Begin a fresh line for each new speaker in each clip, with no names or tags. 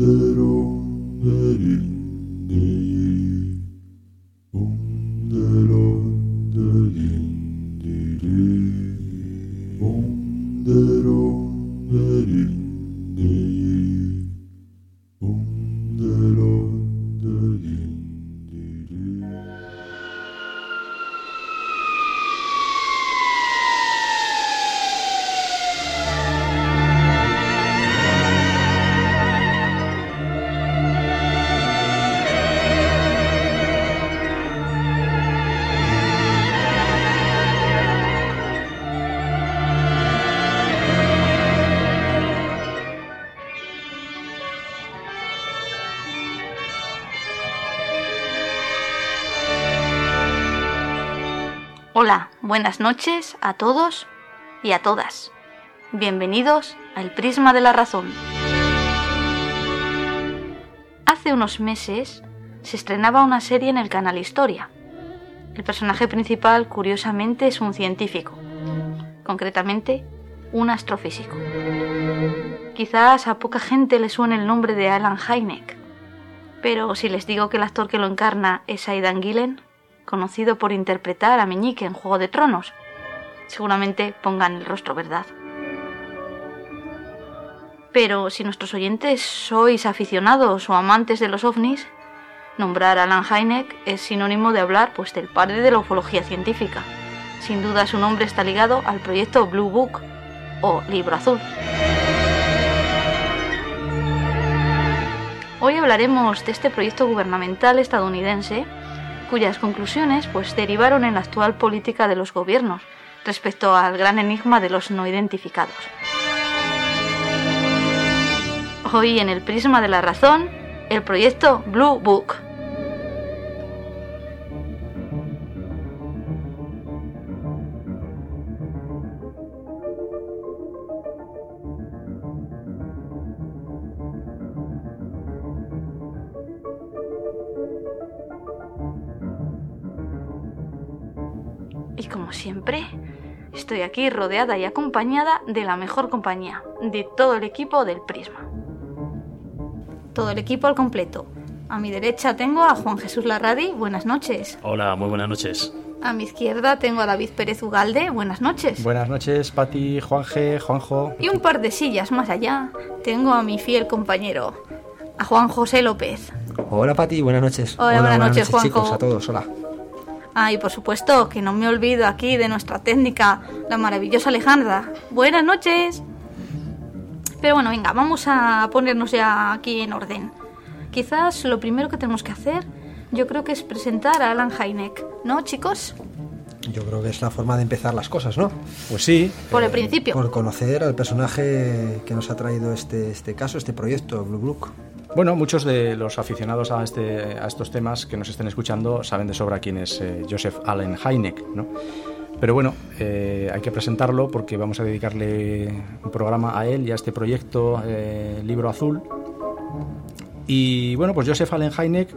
Hola, buenas noches a todos y a todas. Bienvenidos al Prisma de la Razón. Hace unos meses se estrenaba una serie en el canal Historia. El personaje principal, curiosamente, es un científico, concretamente un astrofísico. Quizás a poca gente le suene el nombre de Alan Hynek, pero si les digo que el actor que lo encarna es Aidan Gillen, conocido por interpretar a Meñique en Juego de Tronos. Seguramente pongan el rostro, ¿verdad? Pero si nuestros oyentes sois aficionados o amantes de los ovnis, nombrar a Alan Hynek es sinónimo de hablar pues del padre de la ufología científica. Sin duda su nombre está ligado al proyecto Blue Book o Libro Azul. Hoy hablaremos de este proyecto gubernamental estadounidense cuyas conclusiones pues derivaron en la actual política de los gobiernos respecto al gran enigma de los no identificados. Hoy en el prisma de la razón, el proyecto Blue Book. Siempre, estoy aquí rodeada y acompañada de la mejor compañía, de todo el equipo del Prisma. Todo el equipo al completo. A mi derecha tengo a Juan Jesús Larradi, buenas noches.
Hola, muy buenas noches.
A mi izquierda tengo a David Pérez Ugalde, buenas noches.
Buenas noches, Pati, Juanje, Juanjo.
Y un par de sillas más allá tengo a mi fiel compañero, a Juan José López.
Hola Pati, buenas noches.
Hola, buenas noches, Juanjo.
chicos, a todos, hola.
Ah, y por supuesto que no me olvido aquí de nuestra técnica, la maravillosa Alejandra. Buenas noches. Pero bueno, venga, vamos a ponernos ya aquí en orden. Quizás lo primero que tenemos que hacer, yo creo que es presentar a Alan Hynek, ¿no, chicos?
Yo creo que es la forma de empezar las cosas, ¿no?
Pues sí.
Por el principio.
Por conocer al personaje que nos ha traído este, este caso, este proyecto, Blue Book.
Bueno, muchos de los aficionados a, este, a estos temas que nos estén escuchando saben de sobra quién es eh, Joseph Allen Hynek, ¿no? Pero bueno, eh, hay que presentarlo porque vamos a dedicarle un programa a él y a este proyecto eh, Libro Azul. Y bueno, pues Joseph Allen Hynek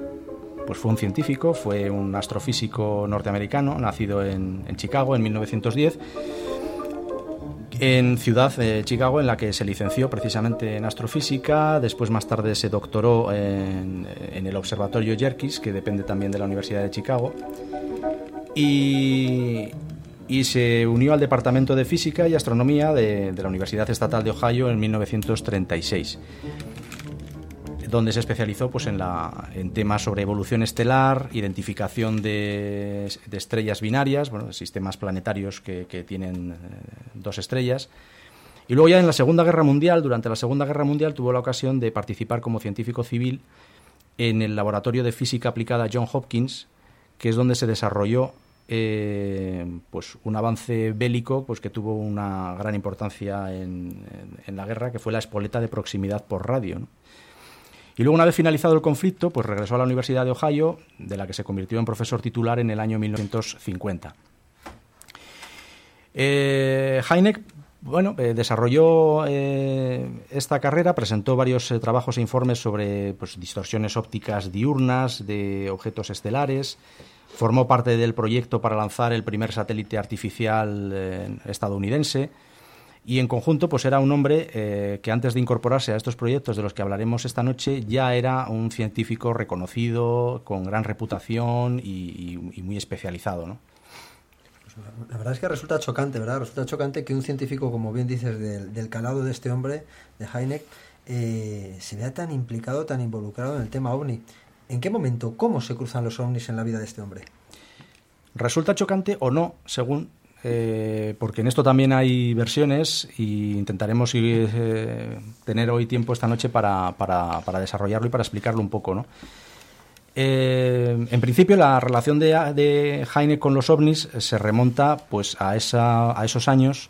pues fue un científico, fue un astrofísico norteamericano, nacido en, en Chicago en 1910 en Ciudad de Chicago, en la que se licenció precisamente en astrofísica. Después, más tarde, se doctoró en, el Observatorio Yerkes, que depende también de la Universidad de Chicago. Y, y se unió al Departamento de Física y Astronomía de, de la Universidad Estatal de Ohio en 1936 donde se especializó pues, en, la, en temas sobre evolución estelar, identificación de, estrellas binarias, bueno, sistemas planetarios que, tienen eh, dos estrellas. Y luego ya en la Segunda Guerra Mundial, durante la Segunda Guerra Mundial, tuvo la ocasión de participar como científico civil en el Laboratorio de Física Aplicada John Hopkins, que es donde se desarrolló eh, pues un avance bélico pues que tuvo una gran importancia en, la guerra, que fue la espoleta de proximidad por radio. Y luego, una vez finalizado el conflicto, pues regresó a la Universidad de Ohio, de la que se convirtió en profesor titular en el año 1950. Eh, Heineck bueno, eh, desarrolló eh, esta carrera, presentó varios eh, trabajos e informes sobre pues, distorsiones ópticas diurnas de objetos estelares, formó parte del proyecto para lanzar el primer satélite artificial estadounidense, Y en conjunto, pues era un hombre eh, que antes de incorporarse a estos proyectos de los que hablaremos esta noche, ya era un científico reconocido, con gran reputación y, muy especializado, ¿no?
La verdad es que resulta chocante, ¿verdad? Resulta chocante que un científico, como bien dices, del, calado de este hombre, de Heineck, eh, se vea tan implicado, tan involucrado en el tema ovni. ¿En qué momento, cómo se cruzan los ovnis en la vida de este hombre?
Resulta chocante o no, según eh, porque en esto también hay versiones y intentaremos eh, tener hoy tiempo esta noche para, desarrollarlo y para explicarlo un poco. ¿no? Eh, en principio, la relación de, de Heine con los ovnis se remonta pues, a, esa, a esos años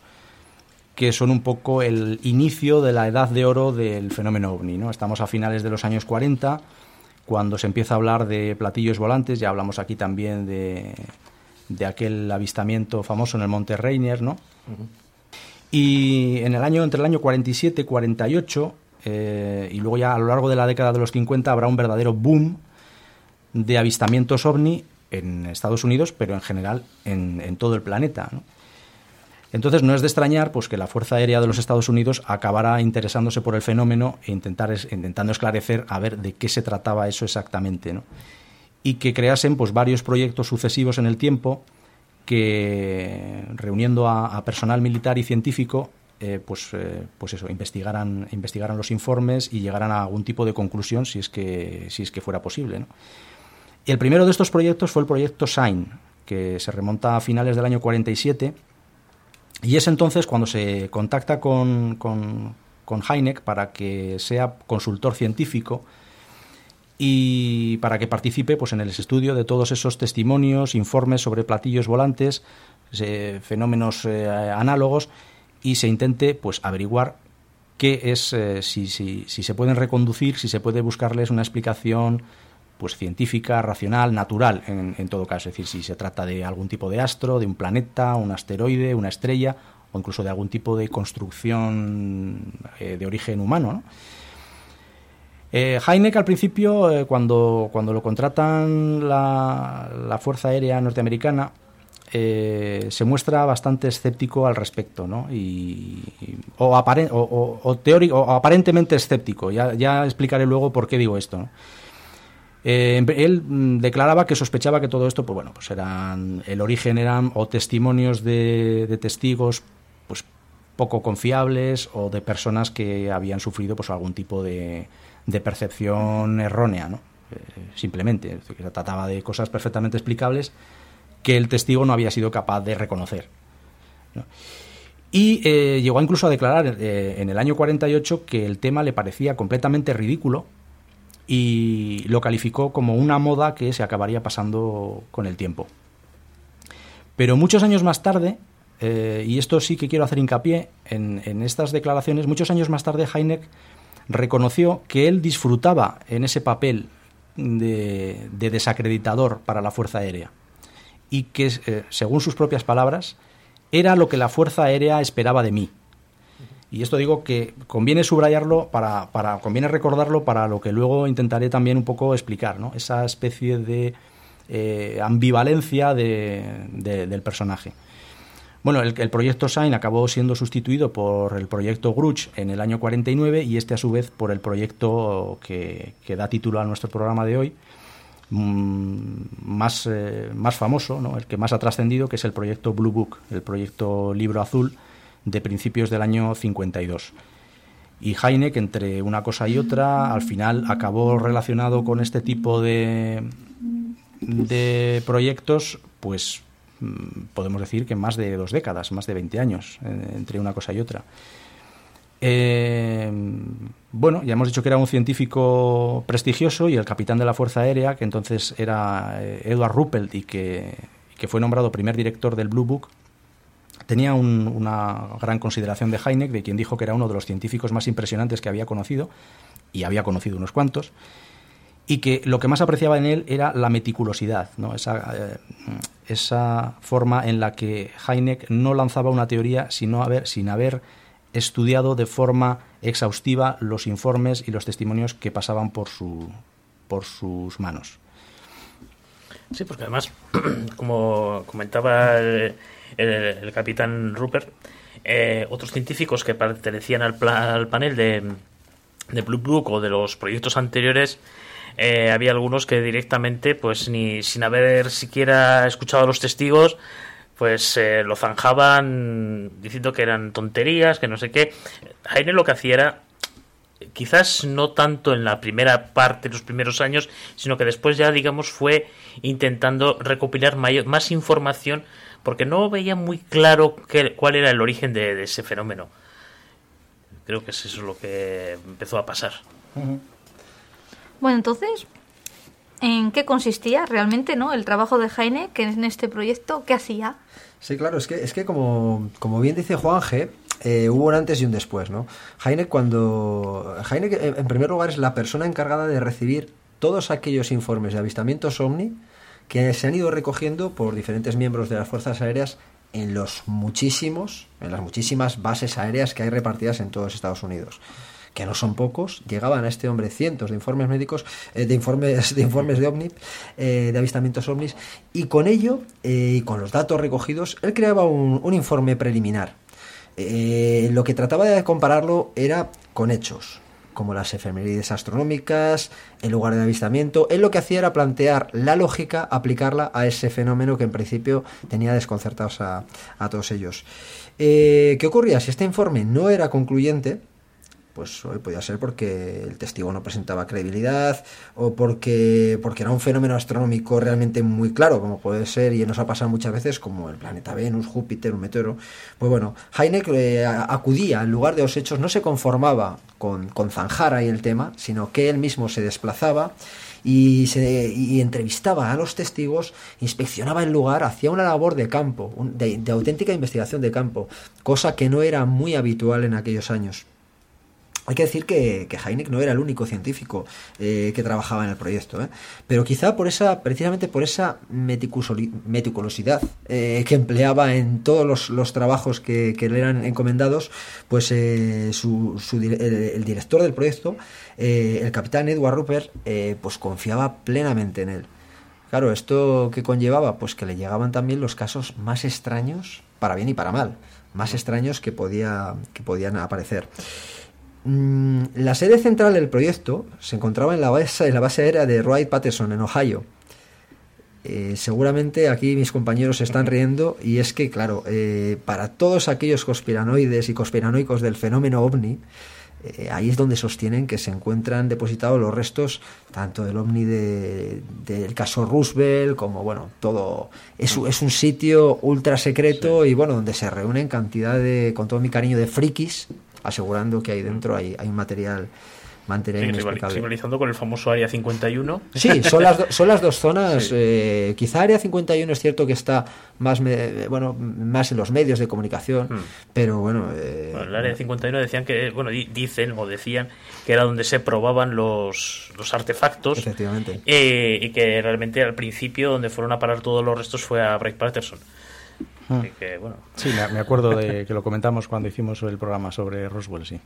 que son un poco el inicio de la edad de oro del fenómeno ovni. ¿no? Estamos a finales de los años 40, cuando se empieza a hablar de platillos volantes, ya hablamos aquí también de, de aquel avistamiento famoso en el Monte Rainier, ¿no? Y en el año, entre el año 47 y 48, eh, y luego ya a lo largo de la década de los 50 habrá un verdadero boom de avistamientos ovni en Estados Unidos, pero en general en, todo el planeta. Entonces no es de extrañar pues, que la Fuerza Aérea de los Estados Unidos acabara interesándose por el fenómeno e intentar, intentando esclarecer a ver de qué se trataba eso exactamente. ¿no? Y que creasen pues, varios proyectos sucesivos en el tiempo que, reuniendo a, personal militar y científico, eh, pues, eh, pues eso, investigaran, investigaran los informes y llegaran a algún tipo de conclusión si es que, si es que fuera posible. Y el primero de estos proyectos fue el proyecto SIGN, que se remonta a finales del año 47, y es entonces cuando se contacta con, con, con Heineck para que sea consultor científico y para que participe pues, en el estudio de todos esos testimonios, informes sobre platillos volantes, fenómenos eh, análogos y se intente pues, averiguar qué es, eh, si, si, si, se pueden reconducir, si se puede buscarles una explicación pues científica, racional, natural, en, todo caso. Es decir, si se trata de algún tipo de astro, de un planeta, un asteroide, una estrella, o incluso de algún tipo de construcción eh, de origen humano. ¿no? Eh, Heineck al principio, eh, cuando, cuando lo contratan la, Fuerza Aérea Norteamericana, eh, se muestra bastante escéptico al respecto, ¿no? Y, o, o, teórico, aparentemente escéptico. Ya, explicaré luego por qué digo esto. él mm, declaraba que sospechaba que todo esto, pues bueno, pues eran el origen eran o testimonios de, de testigos, pues poco confiables o de personas que habían sufrido pues algún tipo de, de percepción errónea, ¿no? Eh, simplemente, se trataba de cosas perfectamente explicables que el testigo no había sido capaz de reconocer. Y eh, llegó incluso a declarar eh, en el año 48 que el tema le parecía completamente ridículo y lo calificó como una moda que se acabaría pasando con el tiempo. Pero muchos años más tarde, y esto sí que quiero hacer hincapié en, en, estas declaraciones, muchos años más tarde Heineck reconoció que él disfrutaba en ese papel de, desacreditador para la Fuerza Aérea y que, eh, según sus propias palabras, era lo que la Fuerza Aérea esperaba de mí. Y esto digo que conviene subrayarlo, para, para, conviene recordarlo para lo que luego intentaré también un poco explicar, ¿no? esa especie de eh, ambivalencia del personaje. Bueno, el, proyecto SAIN acabó siendo sustituido por el proyecto Gruch en el año 49 y este a su vez por el proyecto que, da título a nuestro programa de hoy, mm, más, eh, más famoso, ¿no? el que más ha trascendido, que es el proyecto Blue Book, el proyecto Libro Azul de principios del año 52. Y Heineck, entre una cosa y otra, al final acabó relacionado con este tipo de, de proyectos, pues podemos decir que más de dos décadas, más de 20 años eh, entre una cosa y otra. Eh, bueno, ya hemos dicho que era un científico prestigioso y el capitán de la Fuerza Aérea, que entonces era eh, Edward Ruppelt y que, fue nombrado primer director del Blue Book, tenía una gran consideración de Heineck, de quien dijo que era uno de los científicos más impresionantes que había conocido, y había conocido unos cuantos, y que lo que más apreciaba en él era la meticulosidad, ¿no? esa, eh, esa forma en la que Heineck no lanzaba una teoría sino haber, sin haber estudiado de forma exhaustiva los informes y los testimonios que pasaban por, su, por sus manos.
Sí, porque además, como comentaba el, capitán Rupert, eh, otros científicos que pertenecían al, al panel de, de Blue Book o de los proyectos anteriores, eh, había algunos que directamente, pues ni sin haber siquiera escuchado a los testigos, pues eh, lo zanjaban diciendo que eran tonterías, que no sé qué. Heine lo que hacía era, quizás no tanto en la primera parte, los primeros años, sino que después ya, digamos, fue intentando recopilar más información porque no veía muy claro qué, cuál era el origen de, ese fenómeno. Creo que es eso lo que empezó a pasar.
Bueno, entonces, ¿en qué consistía realmente no el trabajo de Jaime que en este proyecto? ¿Qué hacía?
Sí, claro, es que, es que como, como bien dice Juan G., eh, hubo un antes y un después, ¿no? Heine cuando... Heine, en primer lugar, es la persona encargada de recibir todos aquellos informes de avistamientos OVNI que se han ido recogiendo por diferentes miembros de las Fuerzas Aéreas en los muchísimos, en las muchísimas bases aéreas que hay repartidas en todos Estados Unidos que no son pocos, llegaban a este hombre cientos de informes médicos, eh, de informes de informes de ovni, eh, de avistamientos ovnis, y con ello eh, y con los datos recogidos, él creaba un, informe preliminar. lo que trataba de compararlo era con hechos, como las efemérides astronómicas, el lugar de avistamiento. Él lo que hacía era plantear la lógica, aplicarla a ese fenómeno que en principio tenía desconcertados a, a todos ellos. ¿Qué ocurría? Si este informe no era concluyente, pues hoy podía ser porque el testigo no presentaba credibilidad o porque, porque era un fenómeno astronómico realmente muy claro, como puede ser y nos ha pasado muchas veces como el planeta Venus, Júpiter, un meteoro. Pues bueno, Heineck eh, acudía en lugar de los hechos, no se conformaba con, con zanjar ahí el tema, sino que él mismo se desplazaba y, se, y entrevistaba a los testigos, inspeccionaba el lugar, hacía una labor de campo, de, de auténtica investigación de campo, cosa que no era muy habitual en aquellos años. Hay que decir que, que no era el único científico eh, que trabajaba en el proyecto, ¿eh? pero quizá por esa, precisamente por esa meticulosidad eh, que empleaba en todos los, trabajos que, le eran encomendados, pues su, el, director del proyecto, el capitán Edward Rupert, pues confiaba plenamente en él. Claro, esto que conllevaba, pues que le llegaban también los casos más extraños, para bien y para mal, más extraños que, podía, que podían aparecer. Mm, la sede central del proyecto se encontraba en la base, en la base aérea de Wright Patterson, en Ohio. Eh, seguramente aquí mis compañeros se están riendo y es que, claro, eh, para todos aquellos conspiranoides y conspiranoicos del fenómeno ovni, eh, ahí es donde sostienen que se encuentran depositados los restos tanto del ovni del caso Roosevelt como, bueno, todo... Es, es un sitio ultra secreto y, bueno, donde se reúnen cantidad de, con todo mi cariño, de frikis asegurando que ahí dentro hay, hay un material material
rivalizando con el famoso Área 51.
Sí, son las, son las dos zonas. Eh, quizá Área 51 es cierto que está más bueno más en los medios de comunicación, hmm. pero bueno,
eh, bueno, el Área 51 decían que, bueno, dicen o decían que era donde se probaban los, los artefactos.
Efectivamente.
Eh, y que realmente al principio donde fueron a parar todos los restos fue a Wright Patterson.
Ah. Sí, me acuerdo de que lo comentamos cuando hicimos el programa sobre Roswell, sí.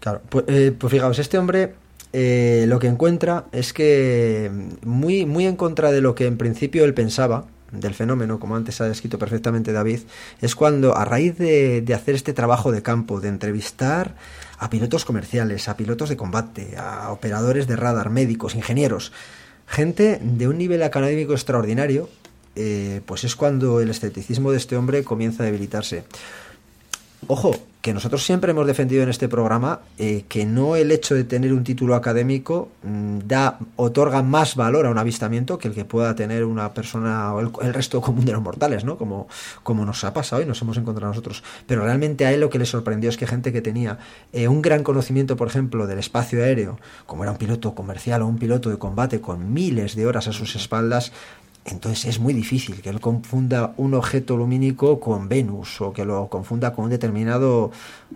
Claro, pues, eh, pues, fijaos, este hombre eh, lo que encuentra es que muy, muy en contra de lo que en principio él pensaba, del fenómeno, como antes ha descrito perfectamente David, es cuando a raíz de, de, hacer este trabajo de campo, de entrevistar a pilotos comerciales, a pilotos de combate, a operadores de radar, médicos, ingenieros, gente de un nivel académico extraordinario, eh, pues es cuando el escepticismo de este hombre comienza a debilitarse. Ojo, que nosotros siempre hemos defendido en este programa eh, que no el hecho de tener un título académico mm, da otorga más valor a un avistamiento que el que pueda tener una persona o el, resto común de los mortales, ¿no? Como, como nos ha pasado y nos hemos encontrado nosotros. Pero realmente a él lo que le sorprendió es que gente que tenía eh, un gran conocimiento, por ejemplo, del espacio aéreo, como era un piloto comercial o un piloto de combate con miles de horas a sus espaldas, entonces es muy difícil que él confunda un objeto lumínico con Venus o que lo confunda con un determinado...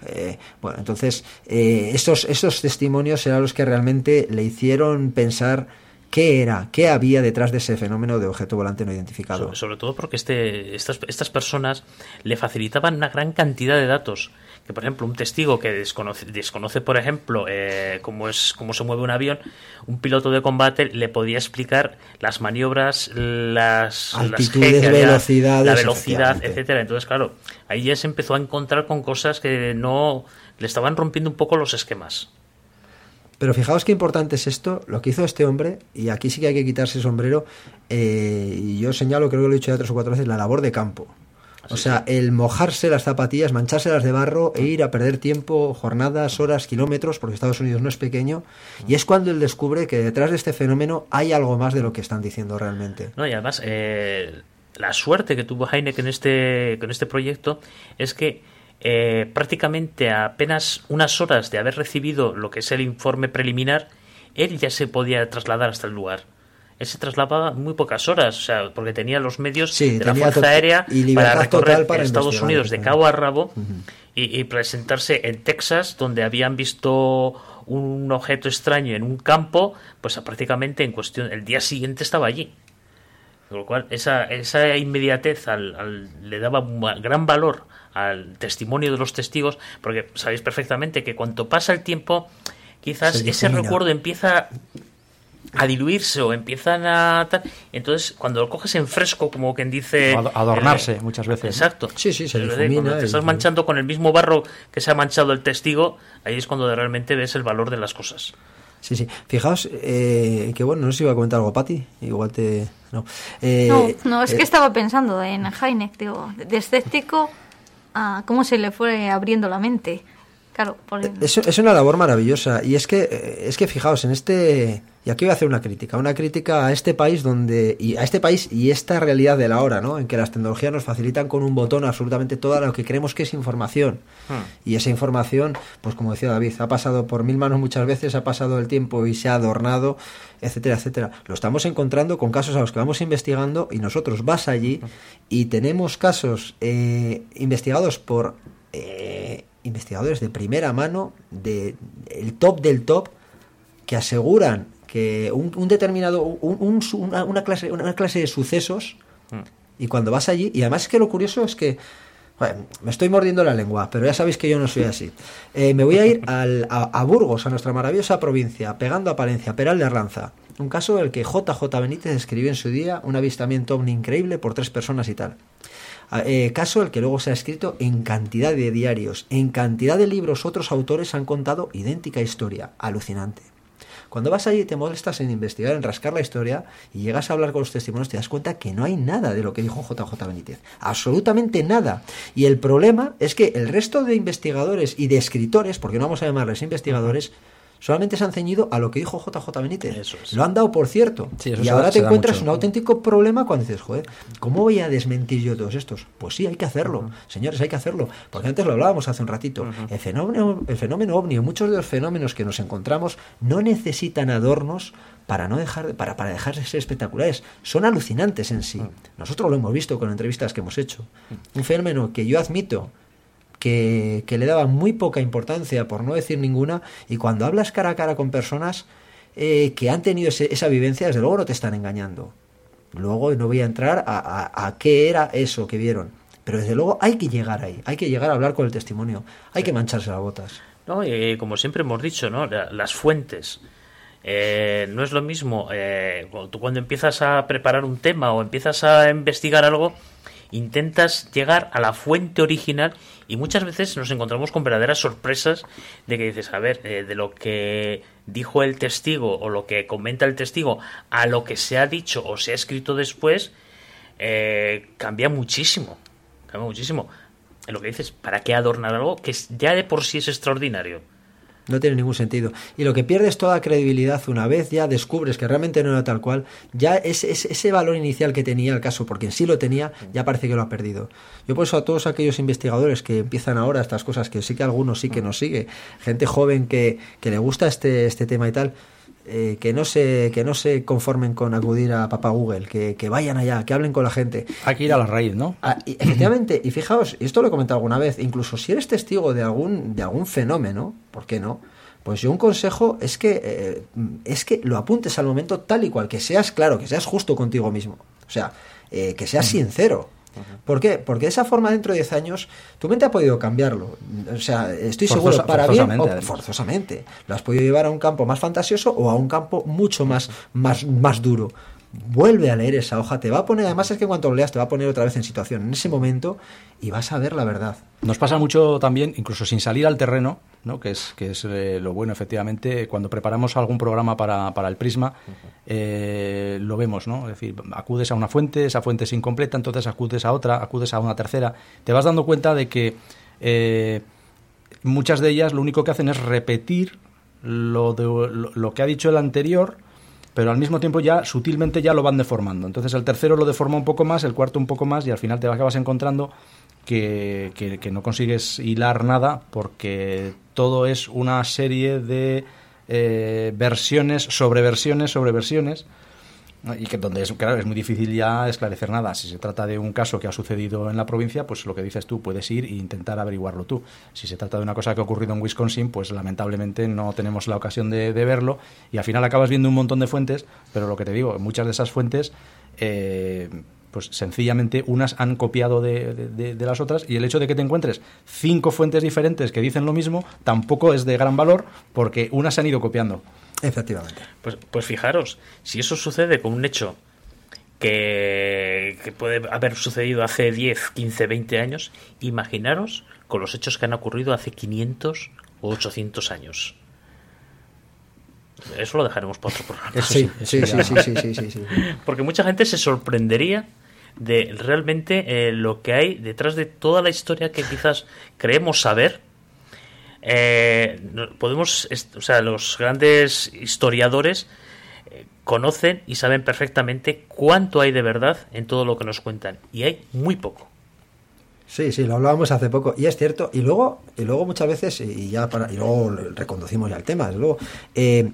Eh, bueno, entonces eh, esos testimonios eran los que realmente le hicieron pensar qué era, qué había detrás de ese fenómeno de objeto volante no identificado.
Sobre, sobre todo porque este, estas, estas personas le facilitaban una gran cantidad de datos que por ejemplo, un testigo que desconoce, desconoce por ejemplo, eh, cómo, es, cómo se mueve un avión, un piloto de combate le podía explicar las maniobras, las
altitudes, velocidades,
la velocidad, etcétera. Entonces, claro, ahí ya se empezó a encontrar con cosas que no le estaban rompiendo un poco los esquemas.
Pero fijaos qué importante es esto, lo que hizo este hombre, y aquí sí que hay que quitarse el sombrero, eh, y yo señalo, creo que lo he dicho ya tres o cuatro veces, la labor de campo. O sea, el mojarse las zapatillas, manchárselas de barro e ir a perder tiempo, jornadas, horas, kilómetros, porque Estados Unidos no es pequeño, y es cuando él descubre que detrás de este fenómeno hay algo más de lo que están diciendo realmente.
No, y además, eh, la suerte que tuvo Heineken en este, con este proyecto es que eh, prácticamente a apenas unas horas de haber recibido lo que es el informe preliminar, él ya se podía trasladar hasta el lugar. Él se trasladaba muy pocas horas, o sea, porque tenía los medios de la Fuerza Aérea para recorrer Estados Unidos de cabo a rabo y, presentarse en Texas, donde habían visto un objeto extraño en un campo, pues prácticamente en cuestión, el día siguiente estaba allí. Con lo cual, esa, esa inmediatez le daba gran valor al testimonio de los testigos, porque sabéis perfectamente que cuanto pasa el tiempo, quizás ese recuerdo empieza a diluirse o empiezan a entonces cuando lo coges en fresco como quien dice
adornarse eh, muchas veces
exacto
sí sí se
cuando te estás manchando con el mismo barro que se ha manchado el testigo ahí es cuando realmente ves el valor de las cosas
Sí, sí. Fijaos eh, que bueno, no sé si iba a comentar algo, Pati. Igual te.
No, eh, no, es que estaba pensando en Heineck, digo, de escéptico a cómo se le fue abriendo la mente. Claro,
es, es, una labor maravillosa. Y es que, es que fijaos, en este. Y aquí voy a hacer una crítica. Una crítica a este país donde. Y a este país y esta realidad de la hora, ¿no? En que las tecnologías nos facilitan con un botón absolutamente todo lo que creemos que es información. Hmm. Y esa información, pues como decía David, ha pasado por mil manos muchas veces, ha pasado el tiempo y se ha adornado, etcétera, etcétera. Lo estamos encontrando con casos a los que vamos investigando y nosotros vas allí y tenemos casos eh, investigados por. Eh, investigadores de primera mano, de el top del top, que aseguran que un, determinado, una, clase, una clase de sucesos, y cuando vas allí, y además es que lo curioso es que, me estoy mordiendo la lengua, pero ya sabéis que yo no soy así. Eh, me voy a ir al, a, Burgos, a nuestra maravillosa provincia, pegando a Palencia, Peral de Arlanza. Un caso del que JJ Benítez escribió en su día un avistamiento ovni increíble por tres personas y tal. Eh, caso el que luego se ha escrito en cantidad de diarios, en cantidad de libros otros autores han contado idéntica historia, alucinante. Cuando vas allí y te molestas en investigar, en rascar la historia y llegas a hablar con los testimonios, te das cuenta que no hay nada de lo que dijo JJ Benítez. Absolutamente nada. Y el problema es que el resto de investigadores y de escritores, porque no vamos a llamarles investigadores, solamente se han ceñido a lo que dijo JJ Benítez. Lo han dado por cierto. y ahora te encuentras un auténtico problema cuando dices, joder, ¿cómo voy a desmentir yo todos estos? Pues sí, hay que hacerlo. Señores, hay que hacerlo. Porque antes lo hablábamos hace un ratito. el, fenómeno, el fenómeno ovni, muchos de los fenómenos que nos encontramos, no necesitan adornos para no dejar para, para dejar de ser espectaculares. Son alucinantes en sí. Nosotros lo hemos visto con entrevistas que hemos hecho. Un fenómeno que yo admito que, le daba muy poca importancia, por no decir ninguna, y cuando hablas cara a cara con personas eh, que han tenido esa vivencia, desde luego no te están engañando. Luego no voy a entrar a, qué era eso que vieron, pero desde luego hay que llegar ahí, hay que llegar a hablar con el testimonio, hay que mancharse las botas.
No, y como siempre hemos dicho, ¿no? las fuentes. Eh, no es lo mismo eh, tú cuando empiezas a preparar un tema o empiezas a investigar algo, intentas llegar a la fuente original y muchas veces nos encontramos con verdaderas sorpresas de que dices, a ver, eh, de lo que dijo el testigo o lo que comenta el testigo a lo que se ha dicho o se ha escrito después, eh, cambia muchísimo. Cambia muchísimo. En lo que dices, ¿para qué adornar algo que ya de por sí es extraordinario?
No tiene ningún sentido. Y lo que pierdes toda credibilidad una vez ya descubres que realmente no era tal cual, ya ese, ese valor inicial que tenía el caso, porque en sí lo tenía, ya parece que lo ha perdido. Yo por eso a todos aquellos investigadores que empiezan ahora estas cosas, que sí que algunos sí que nos sigue, gente joven que, que le gusta este, este tema y tal, eh, que, no se, que no se conformen con acudir a papá Google, que, que, vayan allá, que hablen con la gente.
Hay que ir a la raíz, ¿no?
Ah, efectivamente, y fijaos, y esto lo he comentado alguna vez, incluso si eres testigo de algún, de algún fenómeno, ¿por qué no? Pues yo un consejo es que, eh, es que lo apuntes al momento tal y cual, que seas claro, que seas justo contigo mismo. O sea, eh, que seas sincero. ¿Por qué? Porque de esa forma dentro de 10 años tu mente ha podido cambiarlo. O sea, estoy seguro, para bien o
además.
forzosamente. Lo has podido llevar a un campo más fantasioso o a un campo mucho más, más, más duro. Vuelve a leer esa hoja, te va a poner, además es que en cuanto lo leas te va a poner otra vez en situación en ese momento y vas a ver la verdad.
Nos pasa mucho también, incluso sin salir al terreno, ¿no? que es, que es eh, lo bueno, efectivamente, cuando preparamos algún programa para, para el Prisma, eh, lo vemos, ¿no? Es decir, acudes a una fuente, esa fuente es incompleta, entonces acudes a otra, acudes a una tercera. Te vas dando cuenta de que eh, muchas de ellas lo único que hacen es repetir lo, de- lo, lo que ha dicho el anterior, pero al mismo tiempo ya sutilmente ya lo van deformando. Entonces el tercero lo deforma un poco más, el cuarto un poco más y al final te acabas encontrando que, que- no consigues hilar nada porque todo es una serie de eh, versiones sobre versiones sobre versiones. Y que donde es, claro, es muy difícil ya esclarecer nada. Si se trata de un caso que ha sucedido en la provincia, pues lo que dices tú, puedes ir e intentar averiguarlo tú. Si se trata de una cosa que ha ocurrido en Wisconsin, pues lamentablemente no tenemos la ocasión de, de verlo y al final acabas viendo un montón de fuentes, pero lo que te digo, muchas de esas fuentes... eh, pues sencillamente unas han copiado de, de- de- las otras y el hecho de que te encuentres cinco fuentes diferentes que dicen lo mismo tampoco es de gran valor porque unas se han ido copiando.
Efectivamente.
Pues, pues fijaros, si eso sucede con un hecho que, que puede haber sucedido hace 10, 15, 20 años, imaginaros con los hechos que han ocurrido hace 500 o 800 años. Eso lo dejaremos para otro programa.
Sí,
sí,
sí, sí, sí, sí, sí.
Porque mucha gente se sorprendería de realmente eh, lo que hay detrás de toda la historia que quizás creemos saber. Eh, podemos, o sea, los grandes historiadores eh, conocen y saben perfectamente cuánto hay de verdad en todo lo que nos cuentan. Y hay muy poco.
Sí, sí, lo hablábamos hace poco y es cierto. Y luego, y luego muchas veces y ya para y luego reconducimos ya el tema. Luego, eh,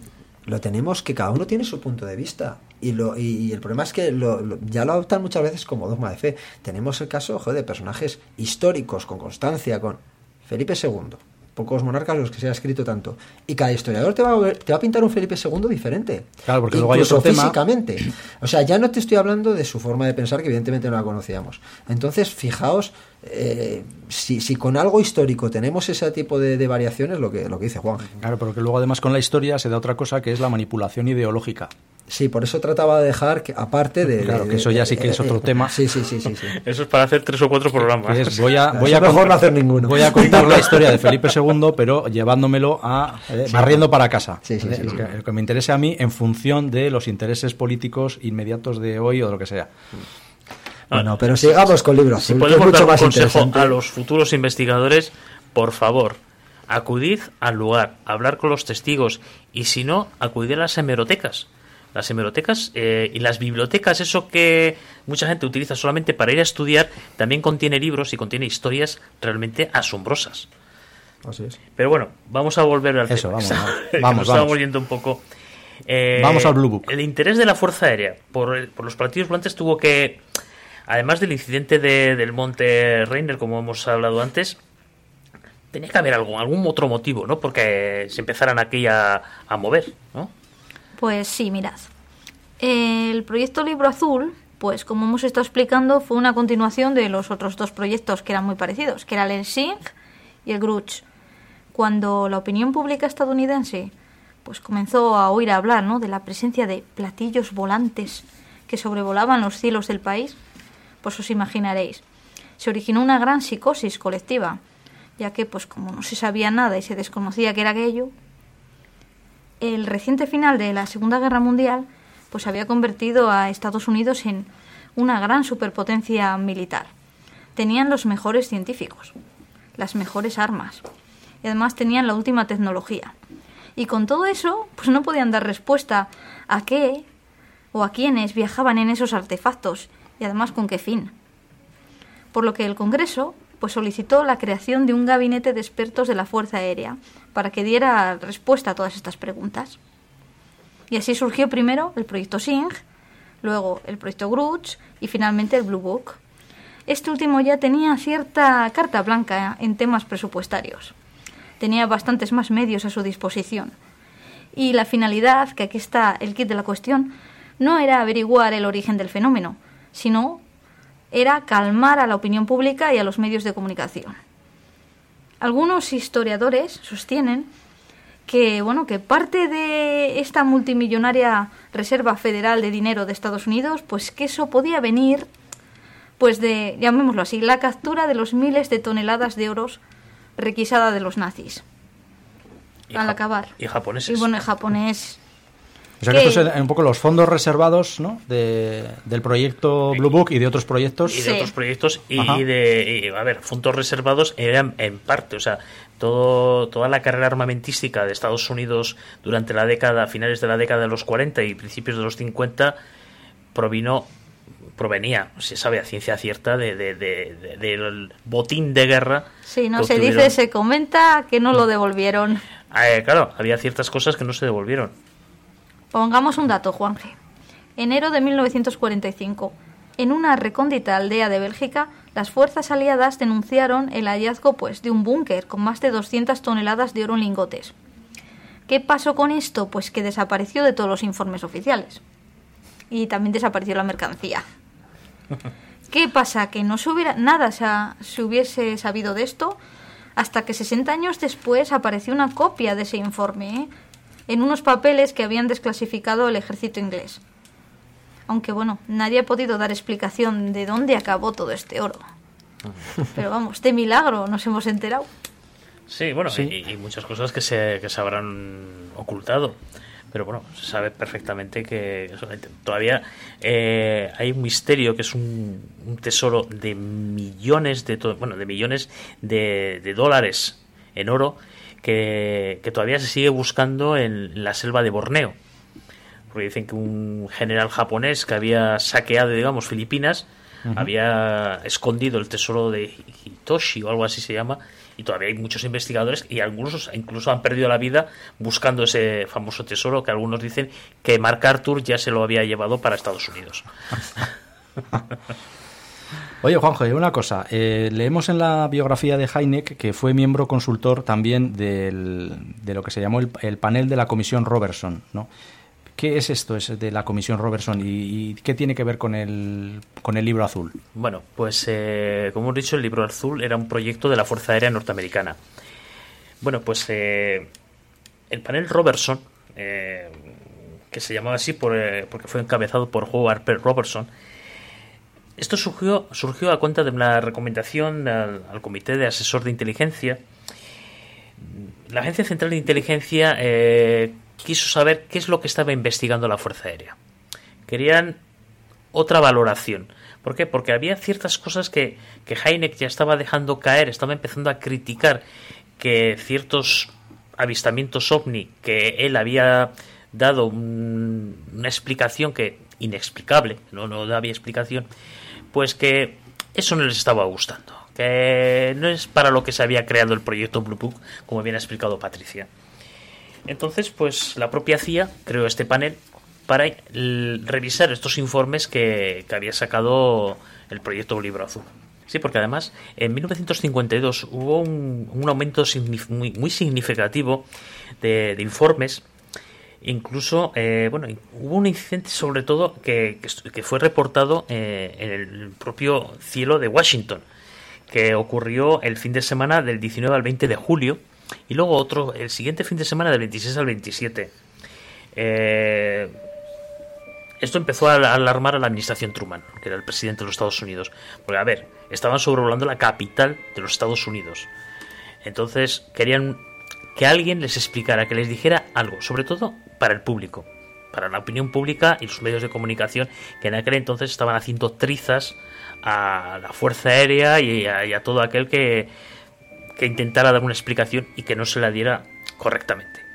lo tenemos que cada uno tiene su punto de vista y lo y, el problema es que lo- ya lo adoptan muchas veces como dogma de fe. Tenemos el caso joder, de personajes históricos con constancia, con Felipe II. Pocos monarcas los que se ha escrito tanto. Y cada historiador te va a, te va a pintar un Felipe II diferente.
Claro, porque luego hay otro tema-
físicamente. O sea, ya no te estoy hablando de su forma de pensar, que evidentemente no la conocíamos. Entonces, fijaos, eh, si, si con algo histórico tenemos ese tipo de, de variaciones, lo que, lo que dice Juan.
Claro, pero que luego además con la historia se da otra cosa que es la manipulación ideológica.
Sí, por eso trataba de dejar, que, aparte de...
Claro,
de-
que eso ya sí que es otro tema.
Sí, sí, sí, sí. sí.
Eso es para hacer tres o cuatro programas.
Es, voy a, voy a
mejor
contar-
no hacer ninguno.
Voy a contar la historia de Felipe II, pero llevándomelo a eh, barriendo para casa.
Sí, sí,
Eh,
sí,
lo,
sí.
Que, lo que me interese a mí en función de los intereses políticos inmediatos de hoy o de lo que sea.
Bueno, pero sigamos con libros.
Si podemos
mucho
dar un
más
consejo a los futuros investigadores, por favor, acudid al lugar, hablar con los testigos y si no, acudid a las hemerotecas. Las hemerotecas eh, y las bibliotecas, eso que mucha gente utiliza solamente para ir a estudiar, también contiene libros y contiene historias realmente asombrosas.
Así es.
Pero bueno, vamos a volver al
Eso,
tema.
vamos, vamos, vamos, vamos.
yendo un poco. Eh,
Vamos al Blue Book.
El interés de la Fuerza Aérea por, por los platillos volantes tuvo que, además del incidente de- del Monte Reiner, como hemos hablado antes, tenía que haber algún, algún otro motivo, ¿no? Porque se empezaran aquí a, a mover, ¿no?
Pues sí, mirad. El proyecto Libro Azul, pues como hemos estado explicando, fue una continuación de los otros dos proyectos que eran muy parecidos, que era el Sing y el Gruch. Cuando la opinión pública estadounidense pues comenzó a oír hablar ¿no? de la presencia de platillos volantes que sobrevolaban los cielos del país, pues os imaginaréis. Se originó una gran psicosis colectiva, ya que pues como no se sabía nada y se desconocía que era aquello, el reciente final de la Segunda Guerra Mundial pues había convertido a Estados Unidos en una gran superpotencia militar. Tenían los mejores científicos, las mejores armas y además tenían la última tecnología. Y con todo eso, pues no podían dar respuesta a qué o a quiénes viajaban en esos artefactos y además con qué fin. Por lo que el Congreso pues solicitó la creación de un gabinete de expertos de la Fuerza Aérea para que diera respuesta a todas estas preguntas. Y así surgió primero el proyecto Sing, luego el proyecto Gruch y finalmente el Blue Book. Este último ya tenía cierta carta blanca en temas presupuestarios. Tenía bastantes más medios a su disposición. Y la finalidad, que aquí está el kit de la cuestión, no era averiguar el origen del fenómeno, sino era calmar a la opinión pública y a los medios de comunicación. Algunos historiadores sostienen que bueno que parte de esta multimillonaria reserva federal de dinero de Estados Unidos pues que eso podía venir pues de llamémoslo así la captura de los miles de toneladas de oros requisada de los nazis al acabar.
y japoneses.
Y bueno japonés
o sea que estos son un poco los fondos reservados ¿no? de, del proyecto Blue Book y de otros proyectos.
Y de otros proyectos y de, a ver, fondos reservados eran en parte, o sea, todo, toda la carrera armamentística de Estados Unidos durante la década, finales de la década de los 40 y principios de los 50, provino provenía, se sabe a ciencia cierta, de, del botín de guerra.
Sí, no se dice, se comenta que no lo devolvieron.
Eh, claro, había ciertas cosas que no se devolvieron.
Pongamos un dato, Juanje. Enero de 1945. En una recóndita aldea de Bélgica, las fuerzas aliadas denunciaron el hallazgo pues, de un búnker con más de 200 toneladas de oro en lingotes. ¿Qué pasó con esto? Pues que desapareció de todos los informes oficiales. Y también desapareció la mercancía. ¿Qué pasa? Que no se hubiera nada se hubiese sabido de esto hasta que 60 años después apareció una copia de ese informe, ¿eh? En unos papeles que habían desclasificado el ejército inglés. Aunque bueno, nadie ha podido dar explicación de dónde acabó todo este oro. Pero vamos, de milagro nos hemos enterado.
Sí, bueno, Y, muchas cosas que se, que se habrán ocultado. Pero bueno, se sabe perfectamente que todavía eh, hay un misterio que es un, tesoro de millones de bueno de millones de, de dólares en oro que, todavía se sigue buscando en la selva de Borneo. Porque dicen que un general japonés que había saqueado, digamos, Filipinas, había escondido el tesoro de Hitoshi o algo así se llama, y todavía hay muchos investigadores y algunos incluso han perdido la vida buscando ese famoso tesoro que algunos dicen que Mark Arthur ya se lo había llevado para Estados Unidos.
Oye, Juanjo, una cosa. Eh, leemos en la biografía de Heineck que fue miembro consultor también del, de lo que se llamó el, panel de la Comisión Robertson, ¿no? ¿Qué es esto es de la Comisión Robertson y, qué tiene que ver con el, con el libro azul?
Bueno, pues eh, como hemos dicho, el libro azul era un proyecto de la Fuerza Aérea Norteamericana. Bueno, pues eh, el panel Robertson, que se llamaba así por, porque fue encabezado por Howard P. Robertson, esto surgió, surgió a cuenta de una recomendación al, Comité de Asesor de Inteligencia. La Agencia Central de Inteligencia eh, quiso saber qué es lo que estaba investigando la Fuerza Aérea. Querían otra valoración. ¿Por qué? Porque había ciertas cosas que, que Heineck ya estaba dejando caer, estaba empezando a criticar que ciertos avistamientos ovni que él había dado una explicación que inexplicable, no, no había explicación, pues que eso no les estaba gustando, que no es para lo que se había creado el proyecto Blue Book, como bien ha explicado Patricia. Entonces, pues la propia CIA creó este panel para revisar estos informes que, había sacado el proyecto Libro Azul. Sí, porque además en 1952 hubo un, aumento muy, significativo de informes Incluso, eh, bueno, hubo un incidente sobre todo que, que, fue reportado eh, en el propio cielo de Washington, que ocurrió el fin de semana del 19 al 20 de julio y luego otro el siguiente fin de semana del 26 al 27. Eh, esto empezó a alarmar a la administración Truman, que era el presidente de los Estados Unidos. Porque, a ver, estaban sobrevolando la capital de los Estados Unidos. Entonces querían que alguien les explicara, que les dijera algo, sobre todo para el público, para la opinión pública y los medios de comunicación que en aquel entonces estaban haciendo trizas a la Fuerza Aérea y a, todo aquel que, que intentara dar una explicación y que no se la diera correctamente.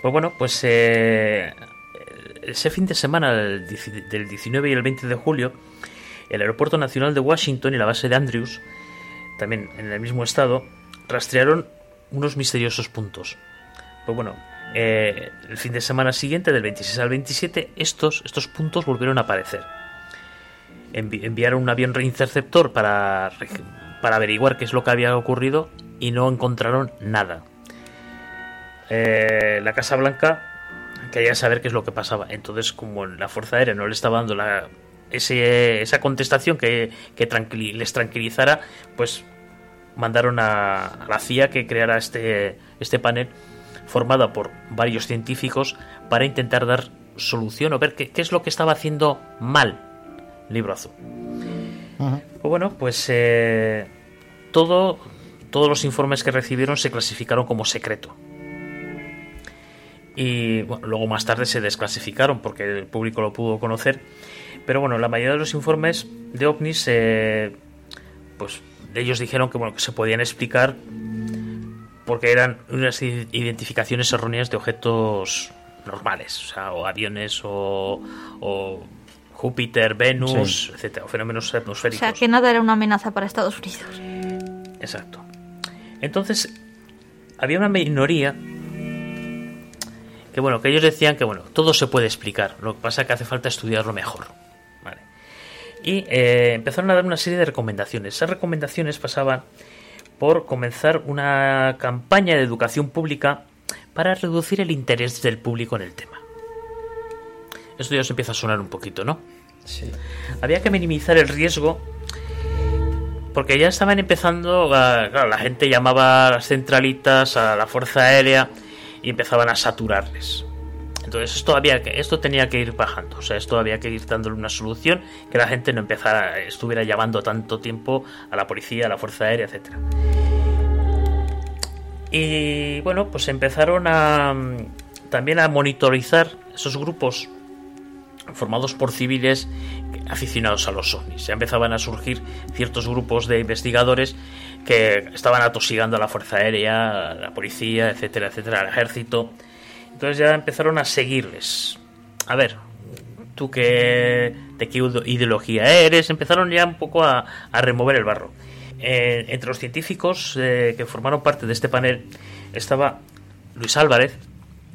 Pues bueno, pues eh, ese fin de semana del 19 y el 20 de julio, el Aeropuerto Nacional de Washington y la base de Andrews, también en el mismo estado, rastrearon unos misteriosos puntos. Pues bueno, eh, el fin de semana siguiente, del 26 al 27, estos, estos puntos volvieron a aparecer. enviaron un avión reinterceptor para, para averiguar qué es lo que había ocurrido y no encontraron nada. Eh, la Casa Blanca quería saber qué es lo que pasaba. Entonces, como la Fuerza Aérea no le estaba dando la, esa contestación que, les tranquilizara, pues mandaron a, la CIA que creara este, este panel formado por varios científicos para intentar dar solución o ver qué, es lo que estaba haciendo mal Libro Azul. Pues bueno, pues eh, todo, todos los informes que recibieron se clasificaron como secreto y luego más tarde se desclasificaron porque el público lo pudo conocer. Pero bueno, la mayoría de los informes de ovnis, eh, pues ellos dijeron que bueno que se podían explicar porque eran unas identificaciones erróneas de objetos normales, o sea, o aviones o, Júpiter, Venus, etcétera, o fenómenos atmosféricos.
O sea, que nada era una amenaza para Estados Unidos.
Exacto. Entonces, había una minoría que bueno, que ellos decían que bueno, todo se puede explicar, lo que pasa es que hace falta estudiarlo mejor. Y eh, empezaron a dar una serie de recomendaciones. Esas recomendaciones pasaban por comenzar una campaña de educación pública para reducir el interés del público en el tema. Esto ya os empieza a sonar un poquito, ¿no?
Sí.
Había que minimizar el riesgo porque ya estaban empezando, claro, la gente llamaba a las centralitas, a la Fuerza Aérea, y empezaban a saturarles. Entonces esto, había esto tenía que ir bajando, o sea, esto había que ir dándole una solución, que la gente no empezara, estuviera llamando tanto tiempo a la policía, a la Fuerza Aérea, etc. Y bueno, pues empezaron a también a monitorizar esos grupos formados por civiles aficionados a los ovnis. Ya empezaban a surgir ciertos grupos de investigadores que estaban atosigando a la Fuerza Aérea, a la policía, etcétera, etcétera, al ejército. Entonces ya empezaron a seguirles. A ver, tú qué, de qué ideología eres, empezaron ya un poco a, remover el barro. Eh, entre los científicos eh, que formaron parte de este panel estaba Luis Álvarez,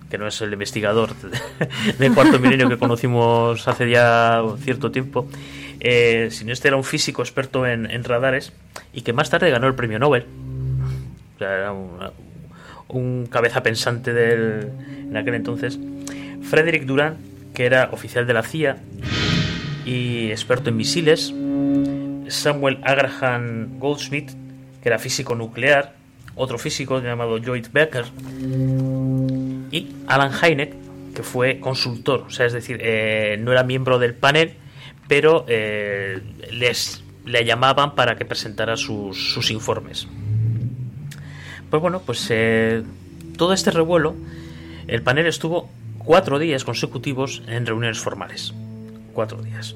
que no es el investigador del cuarto milenio que conocimos hace ya cierto tiempo, eh, sino este era un físico experto en, radares y que más tarde ganó el premio Nobel. O sea, era un, cabeza pensante del, en aquel entonces. Frederick Durant, que era oficial de la CIA y experto en misiles. Samuel Abraham Goldsmith, que era físico nuclear. Otro físico llamado Lloyd Becker. Y Alan Hynek, que fue consultor, o sea, es decir, eh, no era miembro del panel, pero eh, les le llamaban para que presentara sus, informes. Pues bueno, pues eh, todo este revuelo, el panel estuvo cuatro días consecutivos en reuniones formales. Cuatro días.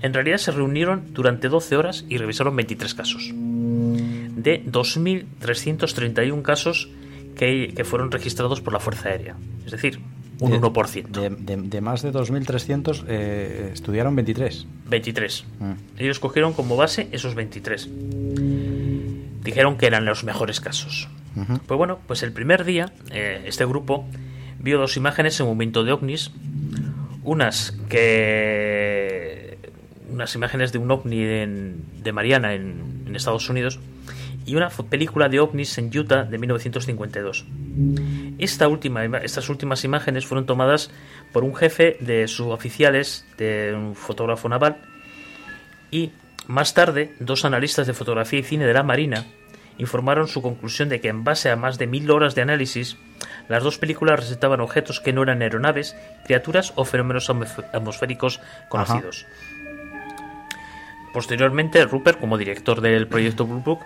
En realidad se reunieron durante 12 horas y revisaron 23 casos. De 2.331 casos que, que fueron registrados por la Fuerza Aérea. Es decir, un
1%. De, más de 2.300 eh, estudiaron 23.
23. Mm. Ellos cogieron como base esos 23. Dijeron que eran los mejores casos. Pues bueno, pues el primer día eh, este grupo vio dos imágenes en un momento de ovnis. Unas que... Unas imágenes de un ovni de Mariana en, en Estados Unidos y una película de ovnis en Utah de 1952. Esta última, estas últimas imágenes fueron tomadas por un jefe de suboficiales de un fotógrafo naval y más tarde dos analistas de fotografía y cine de la Marina informaron su conclusión de que en base a más de mil horas de análisis, las dos películas presentaban objetos que no eran aeronaves, criaturas o fenómenos atmosféricos conocidos. Posteriormente, Rupert, como director del proyecto Blue Book,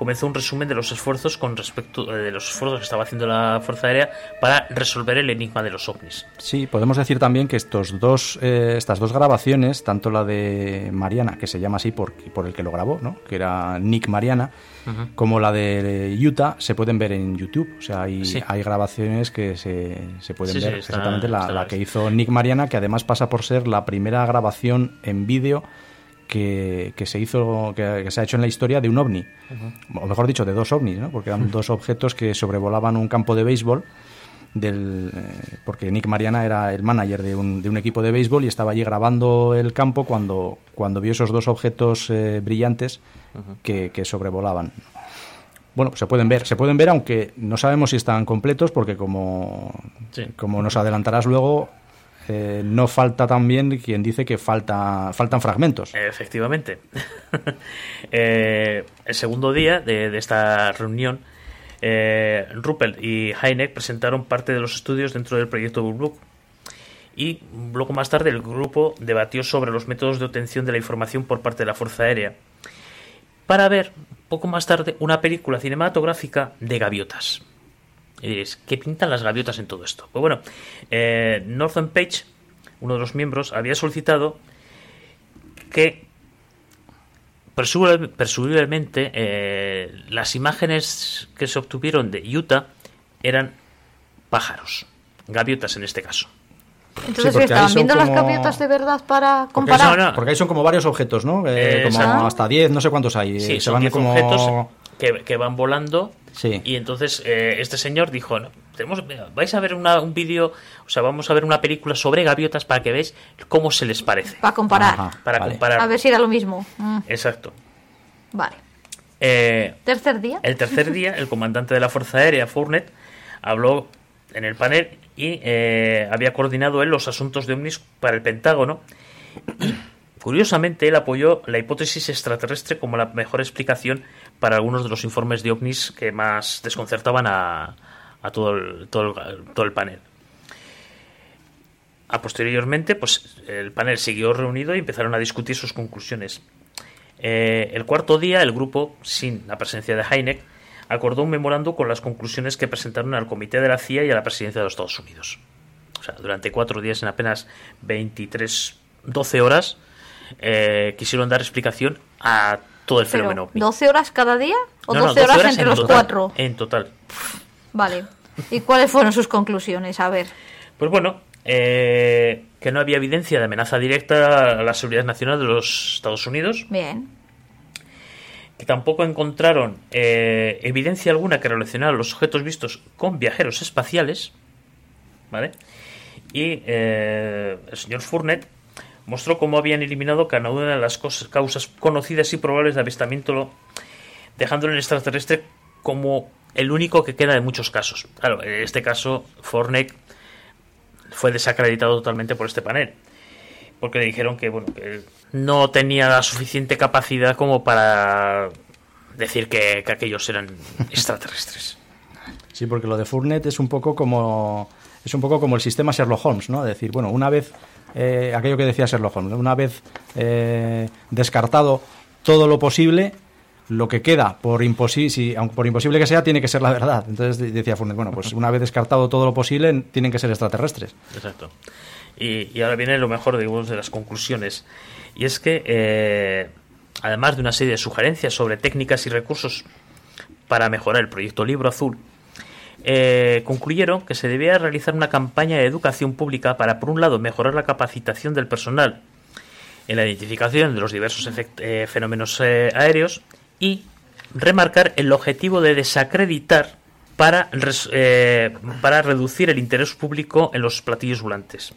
comenzó un resumen de los esfuerzos con respecto eh, de los esfuerzos que estaba haciendo la Fuerza Aérea para resolver el enigma de los ovnis.
Sí, podemos decir también que estos dos, eh, estas dos grabaciones, tanto la de Mariana, que se llama así por, por el que lo grabó, ¿no? que era Nick Mariana, como la de Utah, se pueden ver en YouTube. O sea, hay, hay grabaciones que se, se pueden ver exactamente la, la que hizo Nick Mariana, que además pasa por ser la primera grabación en vídeo que, se hizo, que, se ha hecho en la historia de un ovni, o mejor dicho, de dos ovnis, ¿no? porque eran dos objetos que sobrevolaban un campo de béisbol. Del, eh, porque Nick Mariana era el manager de un, de un, equipo de béisbol y estaba allí grabando el campo cuando, cuando vio esos dos objetos eh, brillantes que, que, sobrevolaban. bueno, se pueden ver, se pueden ver aunque no sabemos si están completos porque como,
Sí.
como nos adelantarás luego, eh, no falta también quien dice que falta, faltan fragmentos.
Efectivamente. Eh, el segundo día de, esta reunión, eh, Ruppel y Heineck presentaron parte de los estudios dentro del proyecto Blue. Y luego más tarde el grupo debatió sobre los métodos de obtención de la información por parte de la Fuerza Aérea. Para ver, poco más tarde, una película cinematográfica de gaviotas. Y diréis, ¿qué pintan las gaviotas en todo esto? Pues bueno, eh, Northern Page, uno de los miembros, había solicitado que presumiblemente, eh, las imágenes que se obtuvieron de Utah eran pájaros, gaviotas en este caso.
Entonces,
ahí
¿estaban viendo las gaviotas de verdad para
Porque, hay-
comparar?
no, no.
porque ahí son como varios objetos, ¿no? Eh,
Eh,
como hasta 10, no sé cuántos hay. eh,
Sí,
se van
10
como...
objetos que, que van volando.
Sí.
Y entonces eh, este señor dijo, no, tenemos, vais a ver una- un vídeo, o sea, vamos a ver una película sobre gaviotas para que veáis cómo se les parece.
Para comparar.
Ajá.
Para
vale.
comparar.
A ver si era lo mismo. Mm,
Exacto.
vale.
Eh,
Tercer día.
El tercer día, el comandante de la Fuerza Aérea, Fournet, habló en el panel y eh, había coordinado él los asuntos de ovnis para el Pentágono. Y, curiosamente, él apoyó la hipótesis extraterrestre como la mejor explicación para algunos de los informes de ovnis que más desconcertaban a, a todo, el, todo, el, todo el panel. A posteriormente, pues el panel siguió reunido y empezaron a discutir sus conclusiones. Eh, el cuarto día, el grupo, sin la presencia de Heineck, acordó un memorando con las conclusiones que presentaron al Comité de la CIA y a la Presidencia de los Estados Unidos. O sea, durante cuatro días, en apenas 23, 12 horas, eh, quisieron dar explicación a todo el fenómeno.
Pero,
ovni.
¿12 horas cada día? ¿O
No, no,
12 horas, entre
en
los
total,
cuatro?
En total.
Vale. ¿Y cuáles fueron sus conclusiones? A ver.
Pues bueno, eh, que no había evidencia de amenaza directa a la seguridad nacional de los Estados Unidos,
Bien.
que tampoco encontraron eh, evidencia alguna que relacionara los objetos vistos con viajeros espaciales, ¿vale? Y eh, el señor Fournet mostró cómo habían eliminado cada una de las cosas- causas conocidas y probables de avistamiento, dejándolo en el extraterrestre como el único que queda de muchos casos. Claro, en este caso, Fournet fue desacreditado totalmente por este panel porque le dijeron que bueno que no tenía la suficiente capacidad como para decir que, que aquellos eran extraterrestres.
Sí, porque lo de Fournet es un poco como es un poco como el sistema Sherlock Holmes, ¿no? Es decir, bueno, una vez eh, aquello que decía Sherlock Holmes, una vez eh, descartado todo lo posible, lo que queda por imposible, si, aunque por imposible que sea, tiene que ser la verdad. Entonces de- decía Fournet, bueno, pues una vez descartado todo lo posible, tienen que ser extraterrestres.
Exacto. Y, y ahora viene lo mejor digamos, de las conclusiones. Y es que, eh, además de una serie de sugerencias sobre técnicas y recursos para mejorar el proyecto Libro Azul, eh, concluyeron que se debía realizar una campaña de educación pública para, por un lado, mejorar la capacitación del personal en la identificación de los diversos eh, fenómenos eh, aéreos y remarcar el objetivo de desacreditar para, para reducir el interés público en los platillos volantes.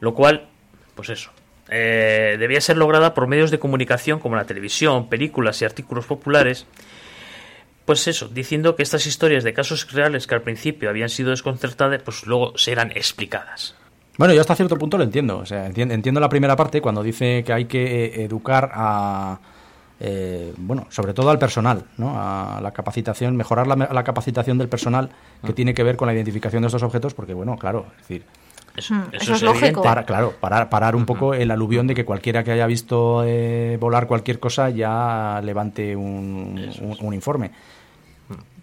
Lo cual, pues eso, debía ser lograda por medios de comunicación como la televisión, películas y artículos populares. Pues eso, diciendo que estas historias de casos reales que al principio habían sido desconcertadas, pues luego serán explicadas.
Bueno, yo hasta cierto punto lo entiendo. O sea, enti- entiendo la primera parte cuando dice que hay que eh, educar a. eh, bueno, sobre todo al personal, ¿no? A la capacitación, mejorar la, la capacitación del personal que tiene que ver con la identificación de estos objetos, porque, bueno, claro, es decir,
Eso, eso
eso
es,
es lógico.
evidente.
para, claro, parar, parar un poco el aluvión de que cualquiera que haya visto eh, volar cualquier cosa ya levante un, un- un informe.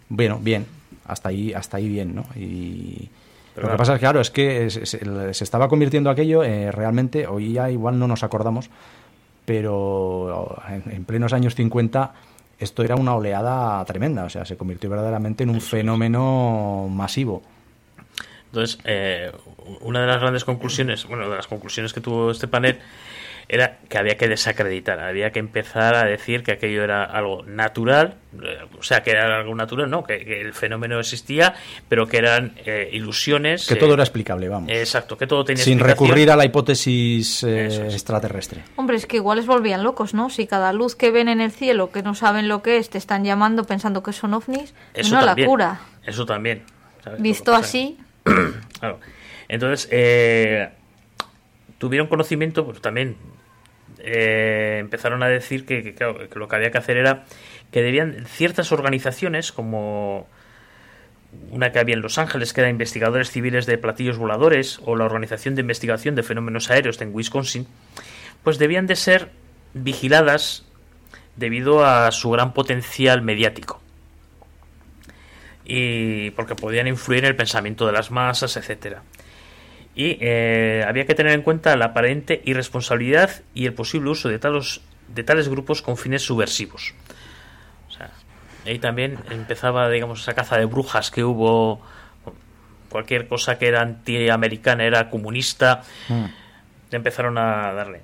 Bueno, bien, hasta ahí, hasta ahí bien, ¿no? Y
Pero
lo que pasa es que, claro, es que se, se- se estaba convirtiendo aquello, eh, realmente, hoy ya igual no nos acordamos, pero en, en plenos años 50 esto era una oleada tremenda, o sea, se convirtió verdaderamente en un fenómeno masivo.
Entonces, eh, una de las grandes conclusiones, bueno, de las conclusiones que tuvo este panel era que había que desacreditar, había que empezar a decir que aquello era algo natural, eh, o sea, que era algo natural, no, que, el fenómeno existía, pero que eran eh, ilusiones.
Que todo era explicable, vamos.
Exacto, que todo tenía
Sin recurrir a la hipótesis extraterrestre.
Hombre, es que igual les volvían locos, ¿no? Si cada luz que ven en el cielo, que no saben lo que es, te están llamando pensando que son ovnis,
eso
no
la
cura.
Eso también.
Visto así.
claro. Entonces, eh, tuvieron conocimiento, pues también eh, empezaron a decir que, lo que había que hacer era que debían ciertas organizaciones, como una que había en Los Ángeles, que era Investigadores Civiles de Platillos Voladores, o la Organización de Investigación de Fenómenos Aéreos en Wisconsin, pues debían de ser vigiladas debido a su gran potencial mediático. Y porque podían influir en el pensamiento de las masas, etcétera y eh, había que tener en cuenta la aparente irresponsabilidad y el posible uso de, talos, de tales grupos con fines subversivos. O sea, ahí también empezaba, digamos, esa caza de brujas que hubo, cualquier cosa que era antiamericana, era comunista, mm. empezaron a darle.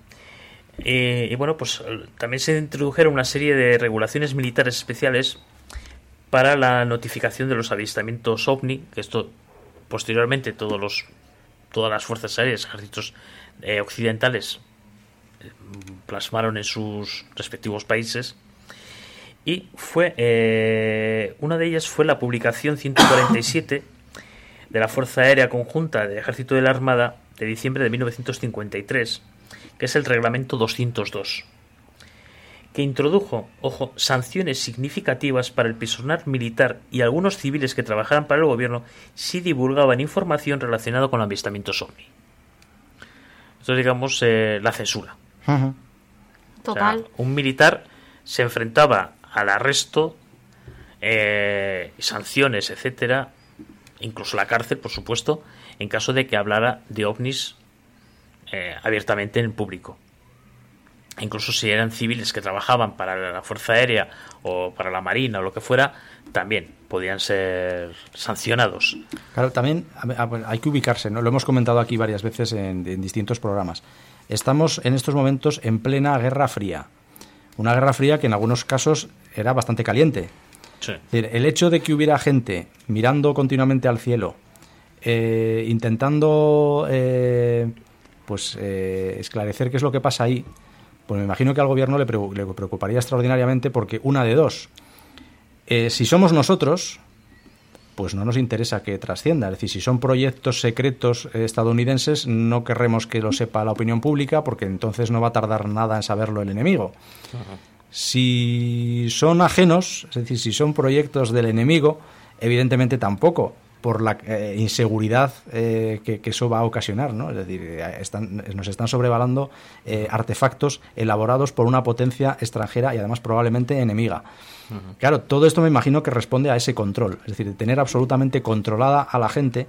y bueno, pues también se introdujeron una serie de regulaciones militares especiales para la notificación de los avistamientos ovni, que esto posteriormente todos los todas las fuerzas aéreas, ejércitos eh, occidentales eh, plasmaron en sus respectivos países. Y fue eh, una de ellas fue la publicación 147 de la Fuerza Aérea Conjunta del Ejército de la Armada de diciembre de 1953, que es el Reglamento 202 que introdujo, ojo, sanciones significativas para el personal militar y algunos civiles que trabajaran para el gobierno si divulgaban información relacionada con avistamientos ovni. Esto es, digamos, eh, la censura.
Total.
un militar se enfrentaba al arresto, eh, sanciones, etcétera, incluso la cárcel, por supuesto, en caso de que hablara de ovnis eh, abiertamente en público incluso si eran civiles que trabajaban para la Fuerza Aérea o para la Marina o lo que fuera, también podían ser sancionados.
Claro, también hay que ubicarse, ¿no? lo hemos comentado aquí varias veces en, distintos programas. Estamos en estos momentos en plena Guerra Fría. Una Guerra Fría que en algunos casos era bastante caliente. El hecho de que hubiera gente mirando continuamente al cielo, eh, intentando eh, pues eh, esclarecer qué es lo que pasa ahí, pues me imagino que al gobierno le, preocuparía extraordinariamente porque una de dos, eh, si somos nosotros, pues no nos interesa que trascienda. Es decir, si son proyectos secretos estadounidenses, no querremos que lo sepa la opinión pública porque entonces no va a tardar nada en saberlo el enemigo. Si son ajenos, es decir, si son proyectos del enemigo, evidentemente tampoco por la eh, inseguridad eh, que, eso va a ocasionar, ¿no? Es decir, eh, están, nos están sobrevalando artefactos elaborados por una potencia extranjera y además probablemente enemiga. Claro, todo esto me imagino que responde a ese control, es decir, tener absolutamente controlada a la gente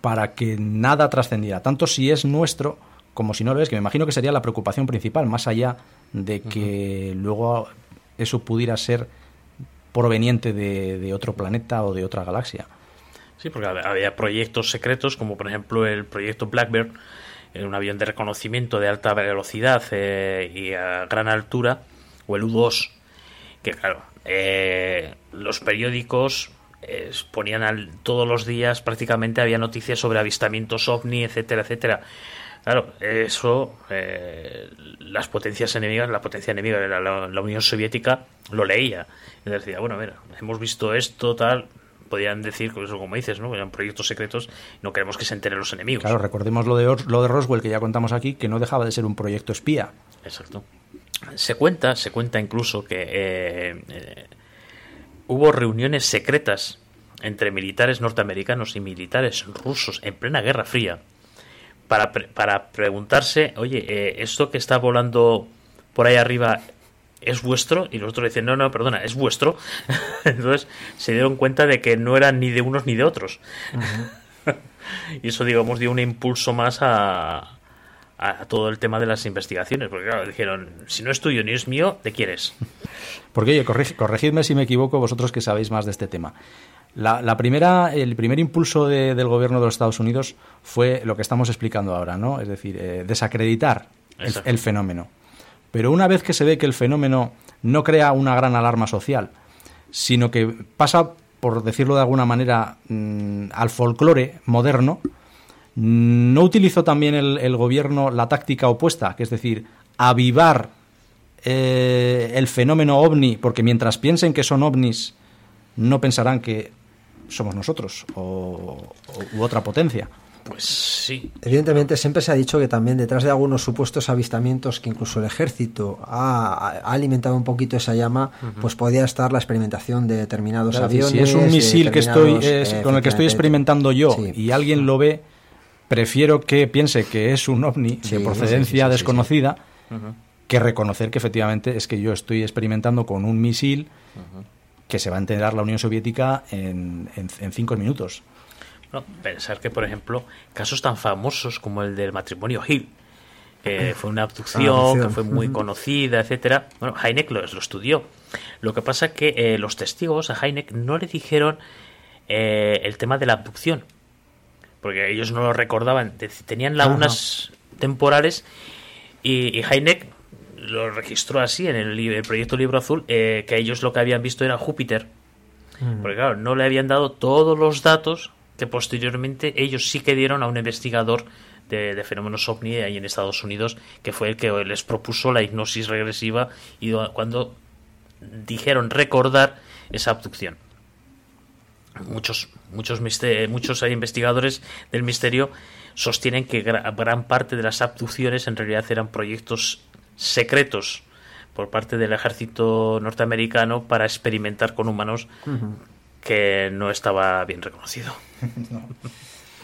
para que nada trascendiera, tanto si es nuestro como si no lo es, que me imagino que sería la preocupación principal, más allá de que luego eso pudiera ser proveniente de otro planeta o de otra galaxia.
Sí, porque había proyectos secretos, como por ejemplo el proyecto Blackbird, un avión de reconocimiento de alta velocidad eh, y a gran altura, o el U-2, que claro, eh, los periódicos eh, ponían todos los días prácticamente había noticias sobre avistamientos ovni, etcétera, etcétera. Claro, eso las potencias enemigas, la potencia enemiga de la, Unión Soviética lo leía y decía, bueno, mira, hemos visto esto, tal, podían decir, pues, como dices, ¿no? eran proyectos secretos, no queremos que se enteren los enemigos.
Claro, recordemos lo de, lo de Roswell que ya contamos aquí, que no dejaba de ser un proyecto espía.
Exacto. Se cuenta, se cuenta incluso que eh, eh, hubo reuniones secretas entre militares norteamericanos y militares rusos en plena Guerra Fría para, para preguntarse, oye, eh, esto que está volando por ahí arriba es vuestro y los otros dicen no no perdona es vuestro entonces se dieron cuenta de que no eran ni de unos ni de otros y eso digamos dio un impulso más a, a todo el tema de las investigaciones porque claro dijeron si no es tuyo ni es mío ¿de quién es?
porque oye corregidme si me equivoco vosotros que sabéis más de este tema la, primera, el primer impulso del gobierno de los Estados Unidos fue lo que estamos explicando ahora, ¿no? Es decir, eh, desacreditar el, fenómeno. Pero una vez que se ve que el fenómeno no crea una gran alarma social, sino que pasa, por decirlo de alguna manera, mm, al folclore moderno, ¿no utilizó también el, gobierno la táctica opuesta? Que es decir, avivar eh, el fenómeno ovni, porque mientras piensen que son ovnis, no pensarán que somos nosotros o, u otra potencia.
Pues sí.
Evidentemente, siempre se ha dicho que también detrás de algunos supuestos avistamientos que incluso el ejército ha, alimentado un poquito esa llama, pues podía estar la experimentación de determinados aviones.
Si es un misil que estoy, con el que estoy experimentando yo y alguien lo ve, prefiero que piense que es un ovni de procedencia desconocida que reconocer que efectivamente es que yo estoy experimentando con un misil que se va a enterar la Unión Soviética en, en, cinco minutos.
Pensar que, por ejemplo, casos tan famosos como el del matrimonio Hill, que fue una abducción, que fue muy conocida, etcétera. Bueno, Heineck lo, estudió. Lo que pasa es que eh, los testigos a Heineck no le dijeron eh, el tema de la abducción, porque ellos no lo recordaban. Tenían lagunas temporales y, y Heineck lo registró así en el, proyecto Libro Azul, eh, que ellos lo que habían visto era Júpiter. Porque claro, no le habían dado todos los datos posteriormente ellos sí que dieron a un investigador de, fenómenos ovni ahí en Estados Unidos, que fue el que les propuso la hipnosis regresiva y cuando dijeron recordar esa abducción. Muchos, muchos, muchos investigadores del misterio sostienen que gran parte de las abducciones en realidad eran proyectos secretos por parte del ejército norteamericano para experimentar con humanos que no estaba bien reconocido.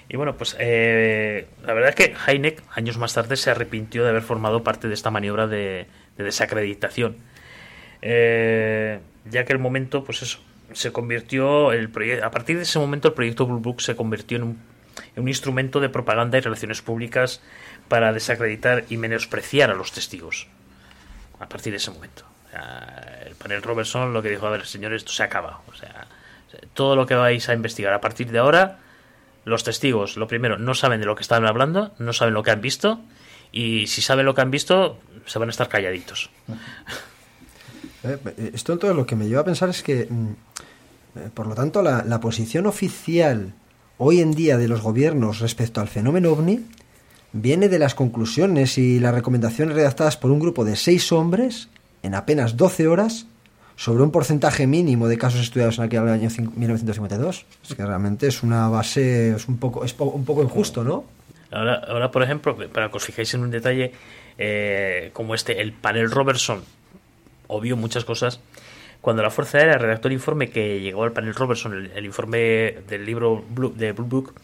Y bueno, pues eh, la verdad es que Heineck años más tarde se arrepintió de haber formado parte de esta maniobra de, desacreditación. Eh, ya que el momento, pues eso, se convirtió, el a partir de ese momento el proyecto Blue Book se convirtió en un, en un instrumento de propaganda y relaciones públicas para desacreditar y menospreciar a los testigos. A partir de ese momento. el panel Robertson lo que dijo, a ver, señores, esto se acaba. O sea, todo lo que vais a investigar a partir de ahora, los testigos, lo primero, no saben de lo que están hablando, no saben lo que han visto, y si saben lo que han visto, se van a estar calladitos.
Eh, eh, esto entonces lo que me lleva a pensar es que, mm, eh, por lo tanto, la, la posición oficial hoy en día de los gobiernos respecto al fenómeno ovni viene de las conclusiones y las recomendaciones redactadas por un grupo de seis hombres en apenas 12 horas sobre un porcentaje mínimo de casos estudiados en aquel año 1952. Es que realmente es una base, es un poco, es un poco injusto, ¿no?
Ahora, ahora, por ejemplo, para que os fijéis en un detalle eh, como este, el panel Robertson obvio muchas cosas. Cuando la Fuerza Aérea redactó el informe que llegó al panel Robertson, el, informe del libro de Blue Book,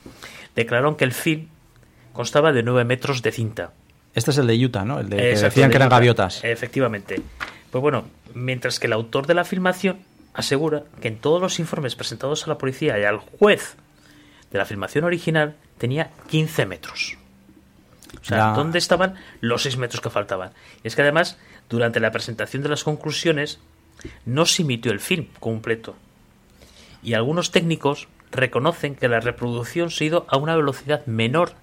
declararon que el film constaba de 9 metros de cinta.
Este es el de Utah, ¿no? El de que decían que eran gaviotas.
Efectivamente. Pues bueno, mientras que el autor de la filmación asegura que en todos los informes presentados a la policía y al juez de la filmación original tenía 15 metros. O sea, ¿dónde estaban los 6 metros que faltaban? Y es que además, durante la presentación de las conclusiones, no se emitió el film completo. Y algunos técnicos reconocen que la reproducción se ha ido a una velocidad menor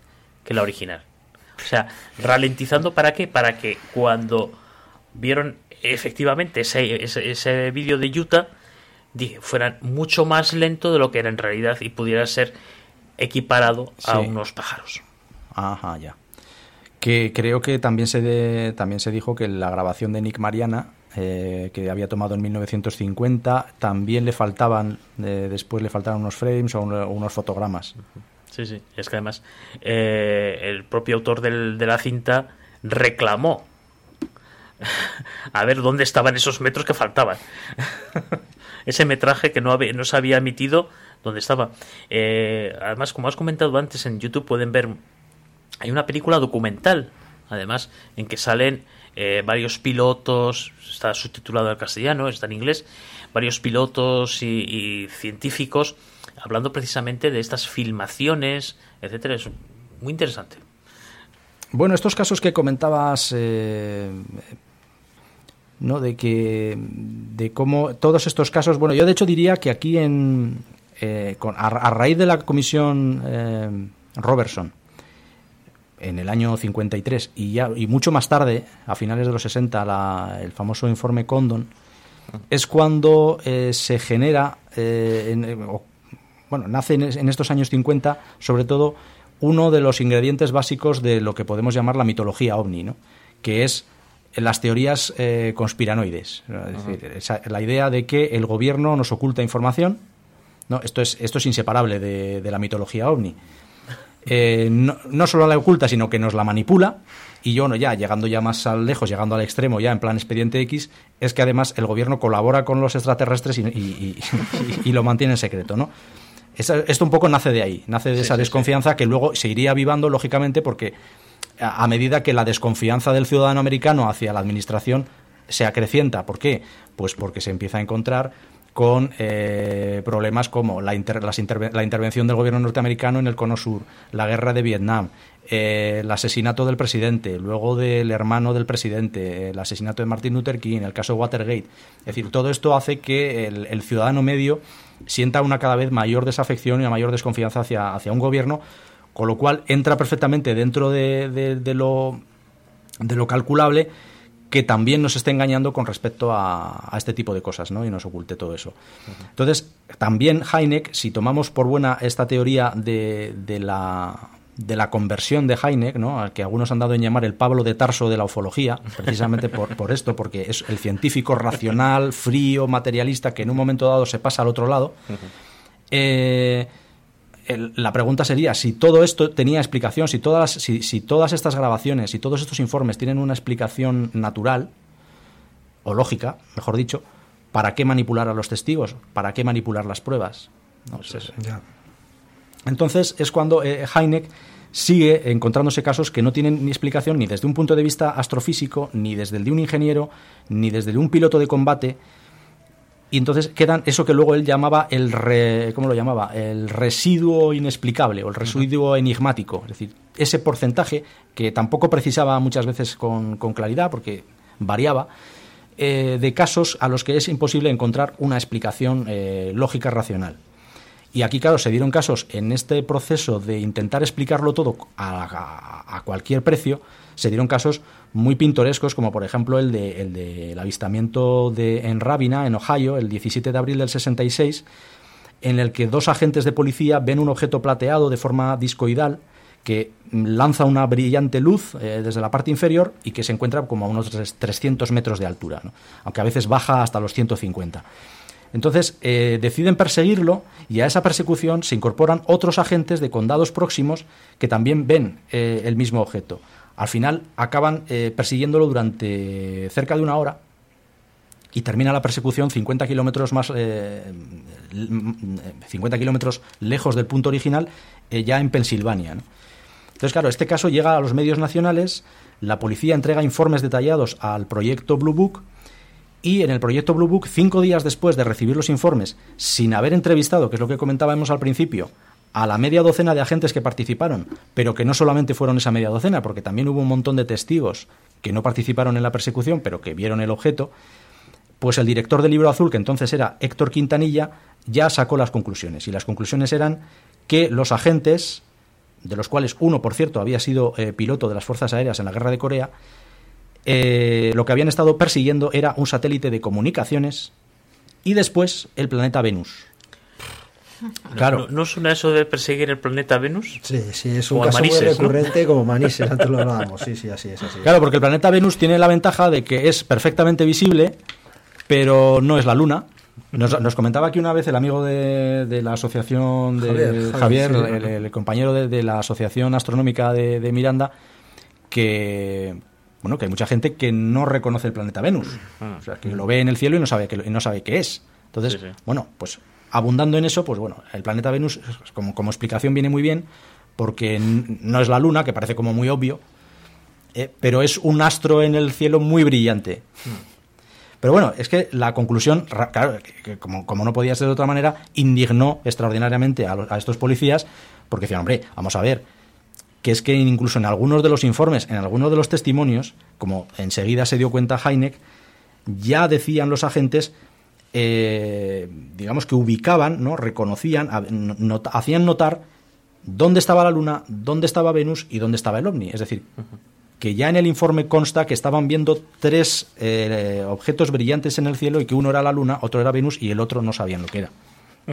que la original. O sea, ralentizando para qué? Para que cuando vieron efectivamente ese, ese, vídeo de Utah fueran mucho más lento de lo que era en realidad y pudiera ser equiparado a unos pájaros.
Ajá, ya. Que creo que también se, también se dijo que la grabación de Nick Mariana, eh, que había tomado en 1950, también le faltaban, eh, después le faltaban unos frames o unos fotogramas.
Sí, sí. Es que además eh, el propio autor del, de la cinta reclamó a ver dónde estaban esos metros que faltaban. Ese metraje que no, no se había emitido, ¿dónde estaba? Eh, además, como has comentado antes, en YouTube pueden ver. Hay una película documental, además, en que salen eh, varios pilotos, está subtitulado al castellano, está en inglés, varios pilotos y científicos hablando precisamente de estas filmaciones, etcétera. Es muy interesante.
Bueno, estos casos que comentabas, eh, ¿no? De que, de cómo todos estos casos, bueno, yo de hecho diría que aquí en, eh, a, raíz de la comisión eh, Robertson, en el año 53 y, ya, y mucho más tarde, a finales de los 60, el famoso informe Condon, es cuando eh, se genera, eh, bueno, nace en, estos años 50, sobre todo, uno de los ingredientes básicos de lo que podemos llamar la mitología ovni, ¿no? que es las teorías eh, conspiranoides. Es decir, la idea de que el gobierno nos oculta información. ¿no? Esto, es, esto es inseparable de, de la mitología ovni. Eh, no, solo la oculta, sino que nos la manipula. Y yo, no, ya llegando ya más al lejos, llegando al extremo, ya en plan expediente X, es que además el gobierno colabora con los extraterrestres y, lo mantiene en secreto, ¿no? Esto un poco nace de ahí, nace de esa desconfianza que luego se iría avivando, lógicamente, porque a medida que la desconfianza del ciudadano americano hacia la administración se acrecienta. ¿Por qué? Pues porque se empieza a encontrar con eh, problemas como la, la, intervención del gobierno norteamericano en el Cono Sur, la guerra de Vietnam, eh, el asesinato del presidente, luego del hermano del presidente, el asesinato de Martin Luther King, el caso Watergate. Es decir, todo esto hace que el, ciudadano medio sienta una cada vez mayor desafección y una mayor desconfianza hacia, hacia un gobierno, con lo cual entra perfectamente dentro de, de lo, de lo calculable que también nos esté engañando con respecto a, este tipo de cosas, ¿no? Y nos oculte todo eso. Entonces, también Heineck, si tomamos por buena esta teoría de, la de la conversión de Heineck, ¿no? al que algunos han dado en llamar el Pablo de Tarso de la ufología, precisamente por, por, esto, porque es el científico racional, frío, materialista, que en un momento dado se pasa al otro lado. eh, la pregunta sería si todo esto tenía explicación, si todas, si, todas estas grabaciones, y todos estos informes tienen una explicación natural o lógica, mejor dicho, ¿para qué manipular a los testigos? ¿Para qué manipular las pruebas? Entonces es cuando eh, Heineck sigue encontrándose casos que no tienen ni explicación ni desde un punto de vista astrofísico, ni desde el de un ingeniero, ni desde el de un piloto de combate, y entonces quedan eso que luego él llamaba el ¿cómo lo llamaba? el residuo inexplicable o el residuo enigmático, es decir, ese porcentaje que tampoco precisaba muchas veces con, claridad porque variaba eh, de casos a los que es imposible encontrar una explicación eh, lógica racional. Y aquí, claro, se dieron casos en este proceso de intentar explicarlo todo a cualquier precio, se dieron casos muy pintorescos, como por ejemplo el del de, el avistamiento de, en Rabina, en Ohio, el 17 de abril del 66, en el que dos agentes de policía ven un objeto plateado de forma discoidal que lanza una brillante luz eh, desde la parte inferior y que se encuentra como a unos 300 metros de altura, aunque a veces baja hasta los 150. Entonces eh, deciden perseguirlo y a esa persecución se incorporan otros agentes de condados próximos que también ven eh, el mismo objeto. Al final acaban eh, persiguiéndolo durante cerca de una hora y termina la persecución 50 kilómetros más 50 kilómetros lejos del punto original ya en Pensilvania. Entonces, claro, este caso llega a los medios nacionales, la policía entrega informes detallados al proyecto Blue Book y en el proyecto Blue Book, cinco días después de recibir los informes, sin haber entrevistado, que es lo que comentábamos al principio, a la media docena de agentes que participaron, pero que no solamente fueron esa media docena, porque también hubo un montón de testigos que no participaron en la persecución, pero que vieron el objeto, pues el director del libro azul, que entonces era Héctor Quintanilla, ya sacó las conclusiones. Y las conclusiones eran que los agentes, de los cuales uno, por cierto, había sido eh, piloto de las Fuerzas Aéreas en la Guerra de Corea, eh, lo que habían estado persiguiendo era un satélite de comunicaciones y después el planeta Venus.
Claro. ¿No, suena eso de perseguir el planeta Venus?
Sí, sí, es un caso muy recurrente como Manises, antes lo hablábamos. Sí, sí, así es, así
Claro, porque el planeta Venus tiene la ventaja de que es perfectamente visible, pero no es la Luna. Nos, comentaba aquí una vez el amigo de, la asociación de Javier, el, compañero de, la asociación astronómica de Miranda, que bueno, que hay mucha gente que no reconoce el planeta Venus. Ah. O sea, que lo ve en el cielo y no sabe, que, no sabe qué es. Entonces, bueno, pues abundando en eso, pues bueno, el planeta Venus como, explicación viene muy bien porque no es la Luna, que parece como muy obvio, eh, pero es un astro en el cielo muy brillante. Pero bueno, es que la conclusión, claro, como, no podía ser de otra manera, indignó extraordinariamente a, a estos policías porque decían, hombre, vamos a ver, que es que incluso en algunos de los informes, en algunos de los testimonios, como enseguida se dio cuenta Heineck, ya decían los agentes, eh, digamos que ubicaban, ¿no? reconocían, hacían notar dónde estaba la Luna, dónde estaba Venus y dónde estaba el ovni. Es decir, que ya en el informe consta que estaban viendo tres eh, objetos brillantes en el cielo y que uno era la Luna, otro era Venus y el otro no sabían lo que era.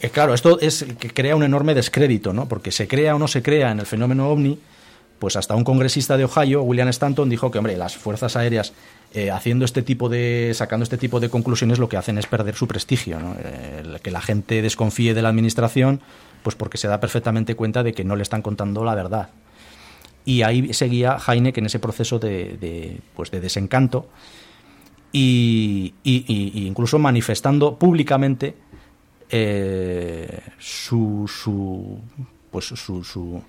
Eh, claro, esto es que crea un enorme descrédito, ¿no? Porque se crea o no se crea en el fenómeno ovni, pues hasta un congresista de Ohio, William Stanton, dijo que, hombre, las fuerzas aéreas eh, haciendo este tipo de, sacando este tipo de conclusiones, lo que hacen es perder su prestigio, ¿no? que la gente desconfíe de la administración, pues porque se da perfectamente cuenta de que no le están contando la verdad. Y ahí seguía Heineck en ese proceso de, pues de desencanto y, incluso manifestando públicamente eh, su, su, pues su,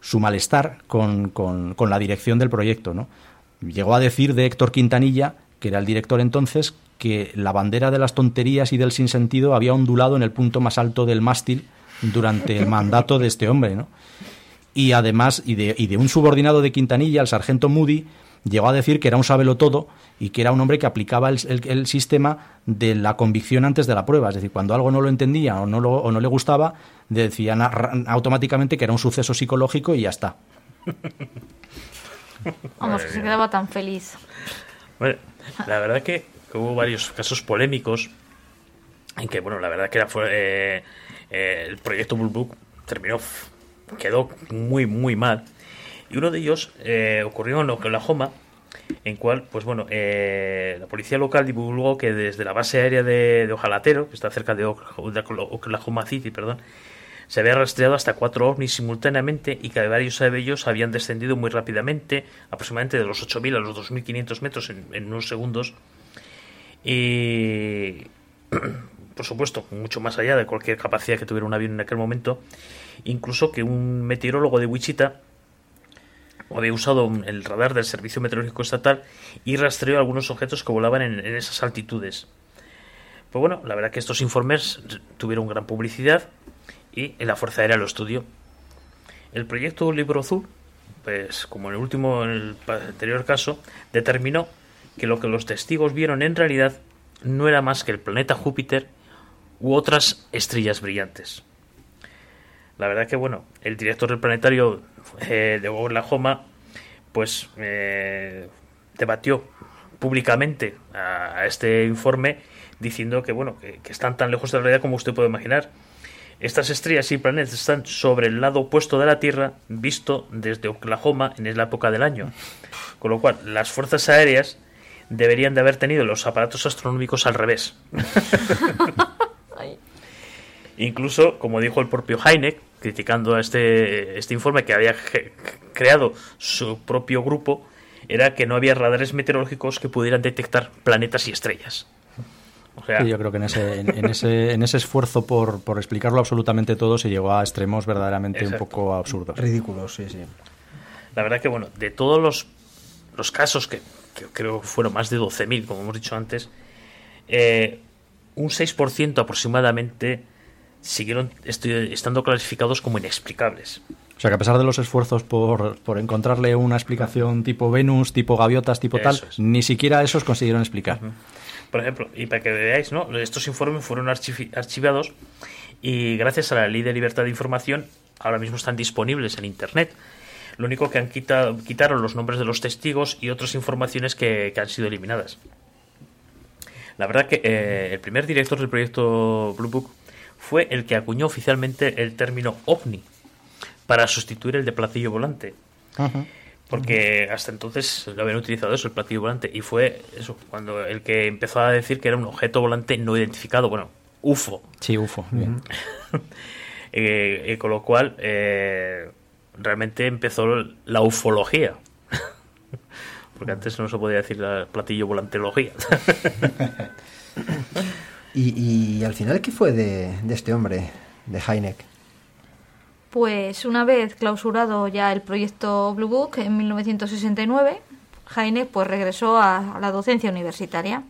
su malestar con, con, con, la dirección del proyecto. ¿no? Llegó a decir de Héctor Quintanilla, que era el director entonces, que la bandera de las tonterías y del sinsentido había ondulado en el punto más alto del mástil durante el mandato de este hombre. ¿no? y además, y de, un subordinado de Quintanilla, el sargento Moody, llegó a decir que era un sabelo todo y que era un hombre que aplicaba el, sistema de la convicción antes de la prueba. Es decir, cuando algo no lo entendía o no, lo, o le gustaba, decían automáticamente que era un suceso psicológico y ya está.
Vamos, que se quedaba tan feliz.
Bueno, la verdad que, hubo varios casos polémicos en que, bueno, la verdad que era, fue, eh, eh, el proyecto Bull Book terminó quedó muy, muy mal. Y uno de ellos eh, ocurrió en Oklahoma, en cual, pues bueno, eh, la policía local divulgó que desde la base aérea de, Ojalatero, que está cerca de Oklahoma City, perdón, se había rastreado hasta cuatro ovnis simultáneamente y que varios de ellos habían descendido muy rápidamente, aproximadamente de los 8.000 a los 2.500 metros en, en unos segundos. Y por supuesto, mucho más allá de cualquier capacidad que tuviera un avión en aquel momento, incluso que un meteorólogo de Wichita había usado el radar del Servicio Meteorológico Estatal y rastreó algunos objetos que volaban en, esas altitudes. Pues bueno, la verdad que estos informes tuvieron gran publicidad y en la Fuerza Aérea lo estudió. El proyecto Libro Azul, pues como en el último, en el anterior caso, determinó que lo que los testigos vieron en realidad no era más que el planeta Júpiter u otras estrellas brillantes. La verdad que, bueno, el director del planetario eh, de Oklahoma, pues eh, debatió públicamente a, este informe diciendo que, bueno, que, están tan lejos de la realidad como usted puede imaginar. Estas estrellas y planetas están sobre el lado opuesto de la Tierra, visto desde Oklahoma en la época del año. Con lo cual, las fuerzas aéreas deberían de haber tenido los aparatos astronómicos al revés. Incluso, como dijo el propio Heineck, criticando este, este informe que había creado su propio grupo, era que no había radares meteorológicos que pudieran detectar planetas y estrellas.
Yo creo que en ese, en, ese, en ese esfuerzo por, por, explicarlo absolutamente todo se llegó a extremos verdaderamente un poco absurdos.
Ridículos, sí, sí.
La verdad que, bueno, de todos los, los casos, que, creo que fueron más de 12.000, como hemos dicho antes, eh, un 6% aproximadamente siguieron estando clasificados como inexplicables.
O sea que a pesar de los esfuerzos por, por encontrarle una explicación tipo Venus, tipo gaviotas, tipo tal, ni siquiera esos consiguieron explicar.
Por ejemplo, y para que veáis, ¿no? estos informes fueron archivados y gracias a la ley de libertad de información ahora mismo están disponibles en Internet. Lo único que han quitado, quitaron los nombres de los testigos y otras informaciones que, han sido eliminadas. La verdad que eh, el primer director del proyecto Blue Book fue el que acuñó oficialmente el término ovni para sustituir el de platillo volante. Porque hasta entonces lo habían utilizado eso, el platillo volante. Y fue eso, cuando el que empezó a decir que era un objeto volante no identificado, bueno, UFO.
Sí, UFO.
Eh, y con lo cual, eh, realmente empezó la ufología. Porque antes no se podía decir la platillo volantelogía.
¿Y, al final qué fue de, este hombre, de Heineck?
Pues una vez clausurado ya el proyecto Blue Book en 1969, Heineck pues regresó a, la docencia universitaria,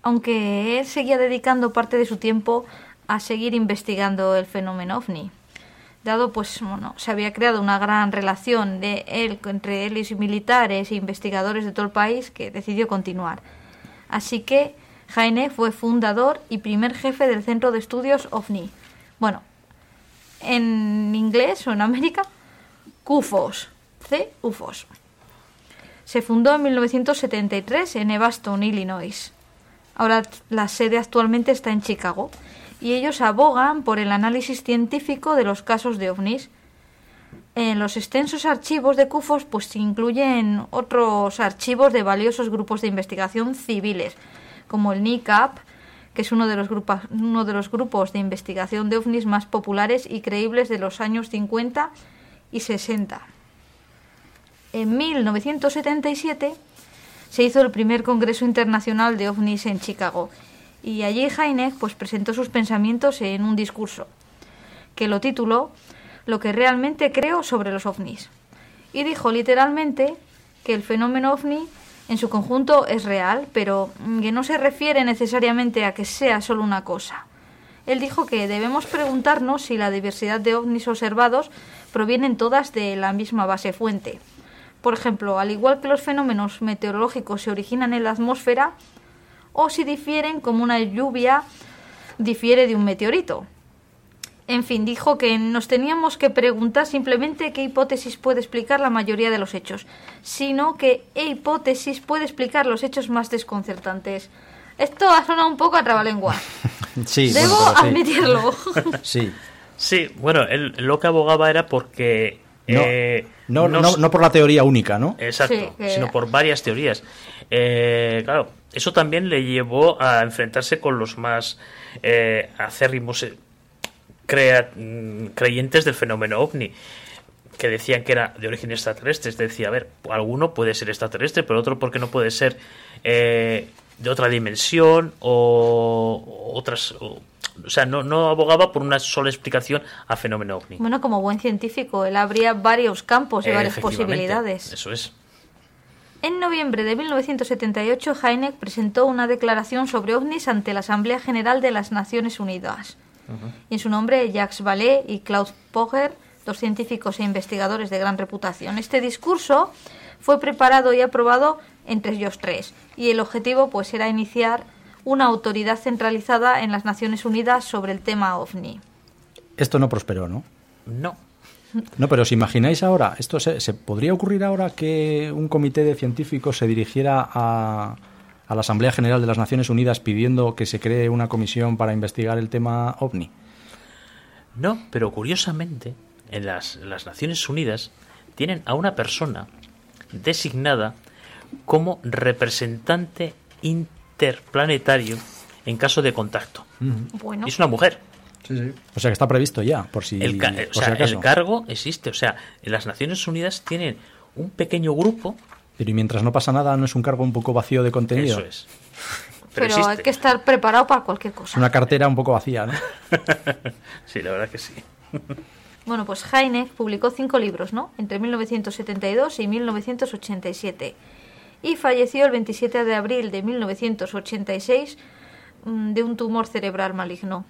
aunque él seguía dedicando parte de su tiempo a seguir investigando el fenómeno ovni. Dado pues bueno, se había creado una gran relación de él entre él y militares e investigadores de todo el país que decidió continuar. Así que Jaime fue fundador y primer jefe del Centro de Estudios OVNI. Bueno, en inglés o en América CUFOS, C-UFOS. Se fundó en 1973 en Evanston, Illinois. Ahora la sede actualmente está en Chicago y ellos abogan por el análisis científico de los casos de ovnis. En los extensos archivos de CUFOS pues se incluyen otros archivos de valiosos grupos de investigación civiles, como el NICAP, que es uno de los, grupos, uno de los grupos de investigación de ovnis más populares y creíbles de los años 50 y 60. En 1977 se hizo el primer Congreso Internacional de OVNIs en Chicago y allí Heineck pues, presentó sus pensamientos en un discurso que lo tituló Lo que realmente creo sobre los ovnis y dijo literalmente que el fenómeno ovni en su conjunto es real, pero que no se refiere necesariamente a que sea solo una cosa. Él dijo que debemos preguntarnos si la diversidad de ovnis observados provienen todas de la misma base fuente. Por ejemplo, al igual que los fenómenos meteorológicos se originan en la atmósfera, o si difieren como una lluvia difiere de un meteorito. En fin, dijo que nos teníamos que preguntar simplemente qué hipótesis puede explicar la mayoría de los hechos, sino que qué hipótesis puede explicar los hechos más desconcertantes. Esto ha sonado un poco a trabalengua.
Sí,
Debo
bueno, sí.
admitirlo.
Sí.
Sí, bueno, él lo que abogaba era porque...
No,
eh,
no,
no
no, por la teoría única, ¿no?
Exacto,
Sí, que-
sino por varias teorías. Eh, claro, eso también le llevó a enfrentarse con los más eh, acérrimos eh, crea- mm, creyentes del fenómeno ovni, que decían que era de origen extraterrestre. Decía, a ver, alguno puede ser extraterrestre, pero otro porque no puede ser eh, de otra dimensión o, otras... O, o sea, no, no abogaba por una sola explicación a fenómeno ovni.
Bueno, como buen científico, él abría varios campos y
Eh,
varias posibilidades.
Eso es.
En noviembre de 1978, Heineck presentó una declaración sobre ovnis ante la Asamblea General de las Naciones Unidas. Y en su nombre, Jacques Vallée y Klaus Poger, dos científicos e investigadores de gran reputación. Este discurso fue preparado y aprobado entre ellos tres. Y el objetivo pues era iniciar una autoridad centralizada en las Naciones Unidas sobre el tema ovni.
Esto no prosperó, ¿no?
No.
No, pero os imagináis ahora, esto se, se podría ocurrir ahora que un comité de científicos se dirigiera a, a la Asamblea General de las Naciones Unidas pidiendo que se cree una comisión para investigar el tema ovni.
No, pero curiosamente, en las, las Naciones Unidas tienen a una persona designada como representante interplanetario en caso de contacto.
Bueno,
Y es una mujer.
Sí, sí.
O sea que está previsto ya, por si,
El, ca- o
por
sea,
si acaso.
el cargo existe. O sea, en las Naciones Unidas tienen un pequeño grupo.
Pero y mientras no pasa nada, ¿no es un cargo un poco vacío de contenido?
Eso es.
pero, hay que estar preparado para cualquier cosa.
Es una cartera un poco vacía, ¿no?
Sí, la verdad que sí.
Bueno, pues Heineck publicó cinco libros, ¿no? Entre 1972 y 1987. Y falleció el 27 de abril de 1986 mm, de un tumor cerebral maligno.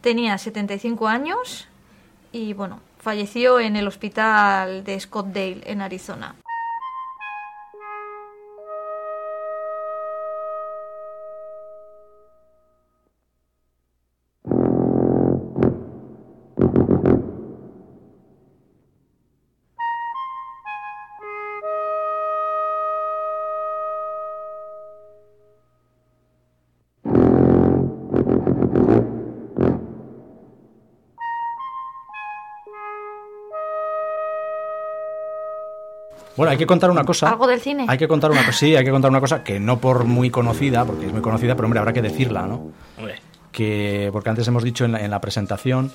Tenía 75 años y, bueno, falleció en el hospital de Scottsdale, en Arizona.
Bueno, hay que contar una cosa.
¿Algo del cine?
Hay que contar una cosa, sí, hay que contar una cosa que no por muy conocida, porque es muy conocida, pero hombre, habrá que decirla, ¿no?
Hombre,
que porque antes hemos dicho en la, en la presentación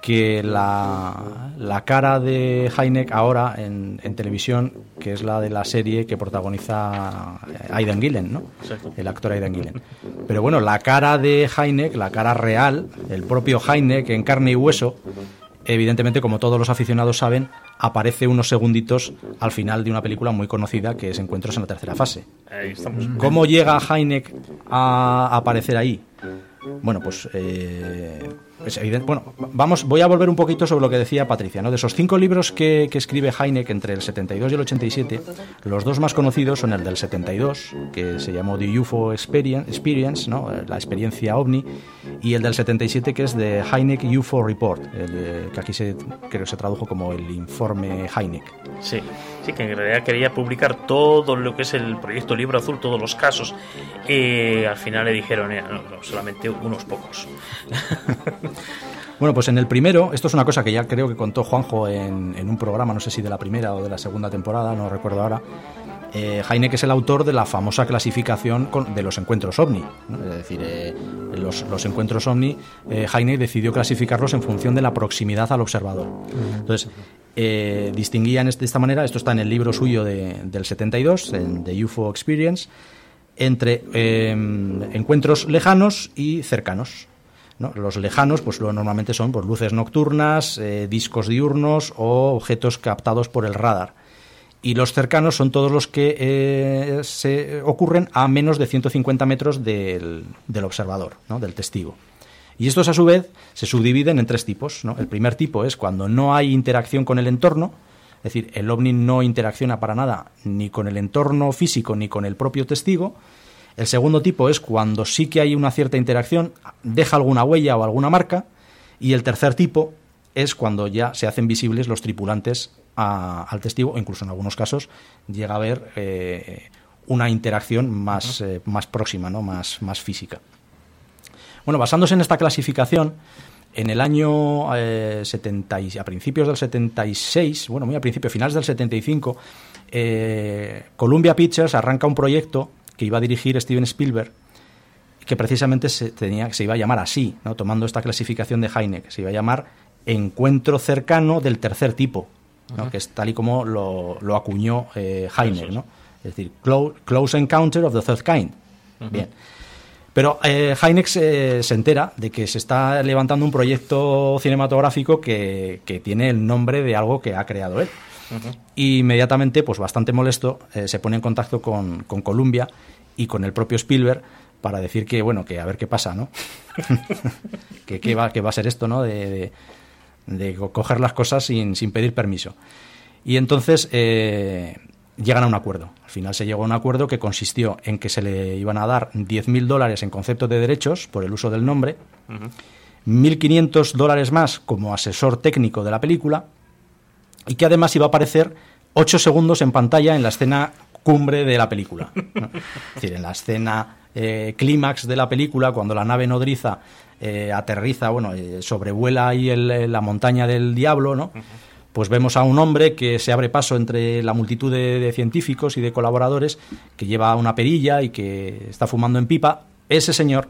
que la, la cara de Heineck ahora en, en televisión, que es la de la serie que protagoniza Aidan Gillen, ¿no?
Exacto.
El actor Aidan Gillen. Pero bueno, la cara de Heineck, la cara real, el propio Heineck en carne y hueso, evidentemente, como todos los aficionados saben, aparece unos segunditos al final de una película muy conocida que es Encuentros en la tercera fase. ¿Cómo llega Heineck a aparecer ahí? bueno, pues eh, es evidente. Bueno, vamos, voy a volver un poquito sobre lo que decía Patricia, ¿no? De esos cinco libros que, que escribe Heineck entre el 72 y el 87, los dos más conocidos son el del 72, que se llamó The UFO Experience, ¿no? La experiencia ovni, y el del 77, que es The Heineck UFO Report, el, que aquí se, creo se tradujo como el informe Heineck.
Sí, sí, que en realidad quería publicar todo lo que es el proyecto Libro Azul, todos los casos, y al final le dijeron, eh, no, no, solamente unos pocos.
Bueno, pues en el primero, esto es una cosa que ya creo que contó Juanjo en, en un programa, no sé si de la primera o de la segunda temporada, no recuerdo ahora. Eh, Heineck es el autor de la famosa clasificación con, de los encuentros ovni. ¿no? Es decir, eh, los, los, encuentros ovni, eh, Heineck decidió clasificarlos en función de la proximidad al observador. Entonces, eh, distinguían de esta manera, esto está en el libro suyo de, del 72, en The UFO Experience, entre eh, encuentros lejanos y cercanos. Los lejanos, pues normalmente son pues, luces nocturnas, eh, discos diurnos o objetos captados por el radar. Y los cercanos son todos los que eh, se ocurren a menos de 150 metros del, del observador, ¿no? del testigo. Y estos, a su vez, se subdividen en tres tipos. ¿no? El primer tipo es cuando no hay interacción con el entorno, es decir, el ovni no interacciona para nada ni con el entorno físico ni con el propio testigo. El segundo tipo es cuando sí que hay una cierta interacción, deja alguna huella o alguna marca. Y el tercer tipo es cuando ya se hacen visibles los tripulantes a, al testigo, o incluso en algunos casos llega a haber eh, una interacción más, eh, más próxima, ¿no? más, más física. Bueno, basándose en esta clasificación, en el año eh, 70 y, a principios del 76, bueno, muy a principios, finales del 75, eh, Columbia Pictures arranca un proyecto que iba a dirigir Steven Spielberg, que precisamente se, tenía, se iba a llamar así, ¿no? tomando esta clasificación de Heineck, se iba a llamar Encuentro cercano del tercer tipo, ¿no? que es tal y como lo, lo acuñó eh, Heineck, ¿no? es decir, close, close, Encounter of the Third Kind. Bien. Pero eh, Heineck se, se, entera de que se está levantando un proyecto cinematográfico que, que tiene el nombre de algo que ha creado él. Uh -huh. Y inmediatamente, pues bastante molesto, eh, se pone en contacto con, con Columbia y con el propio Spielberg para decir que, bueno, que a ver qué pasa, ¿no? que, que, va, que va a ser esto, ¿no? De, de, de coger las cosas sin, sin, pedir permiso. Y entonces eh, llegan a un acuerdo. Al final se llegó a un acuerdo que consistió en que se le iban a dar 10.000 dólares en concepto de derechos por el uso del nombre, uh -huh. 1.500 dólares más como asesor técnico de la película y que además iba a aparecer 8 segundos en pantalla en la escena cumbre de la película. ¿no? Es decir, en la escena eh, clímax de la película, cuando la nave nodriza eh, aterriza, bueno, eh, sobrevuela ahí el, la montaña del diablo, ¿no? Uh -huh. Pues vemos a un hombre que se abre paso entre la multitud de, de, científicos y de colaboradores, que lleva una perilla y que está fumando en pipa. Ese señor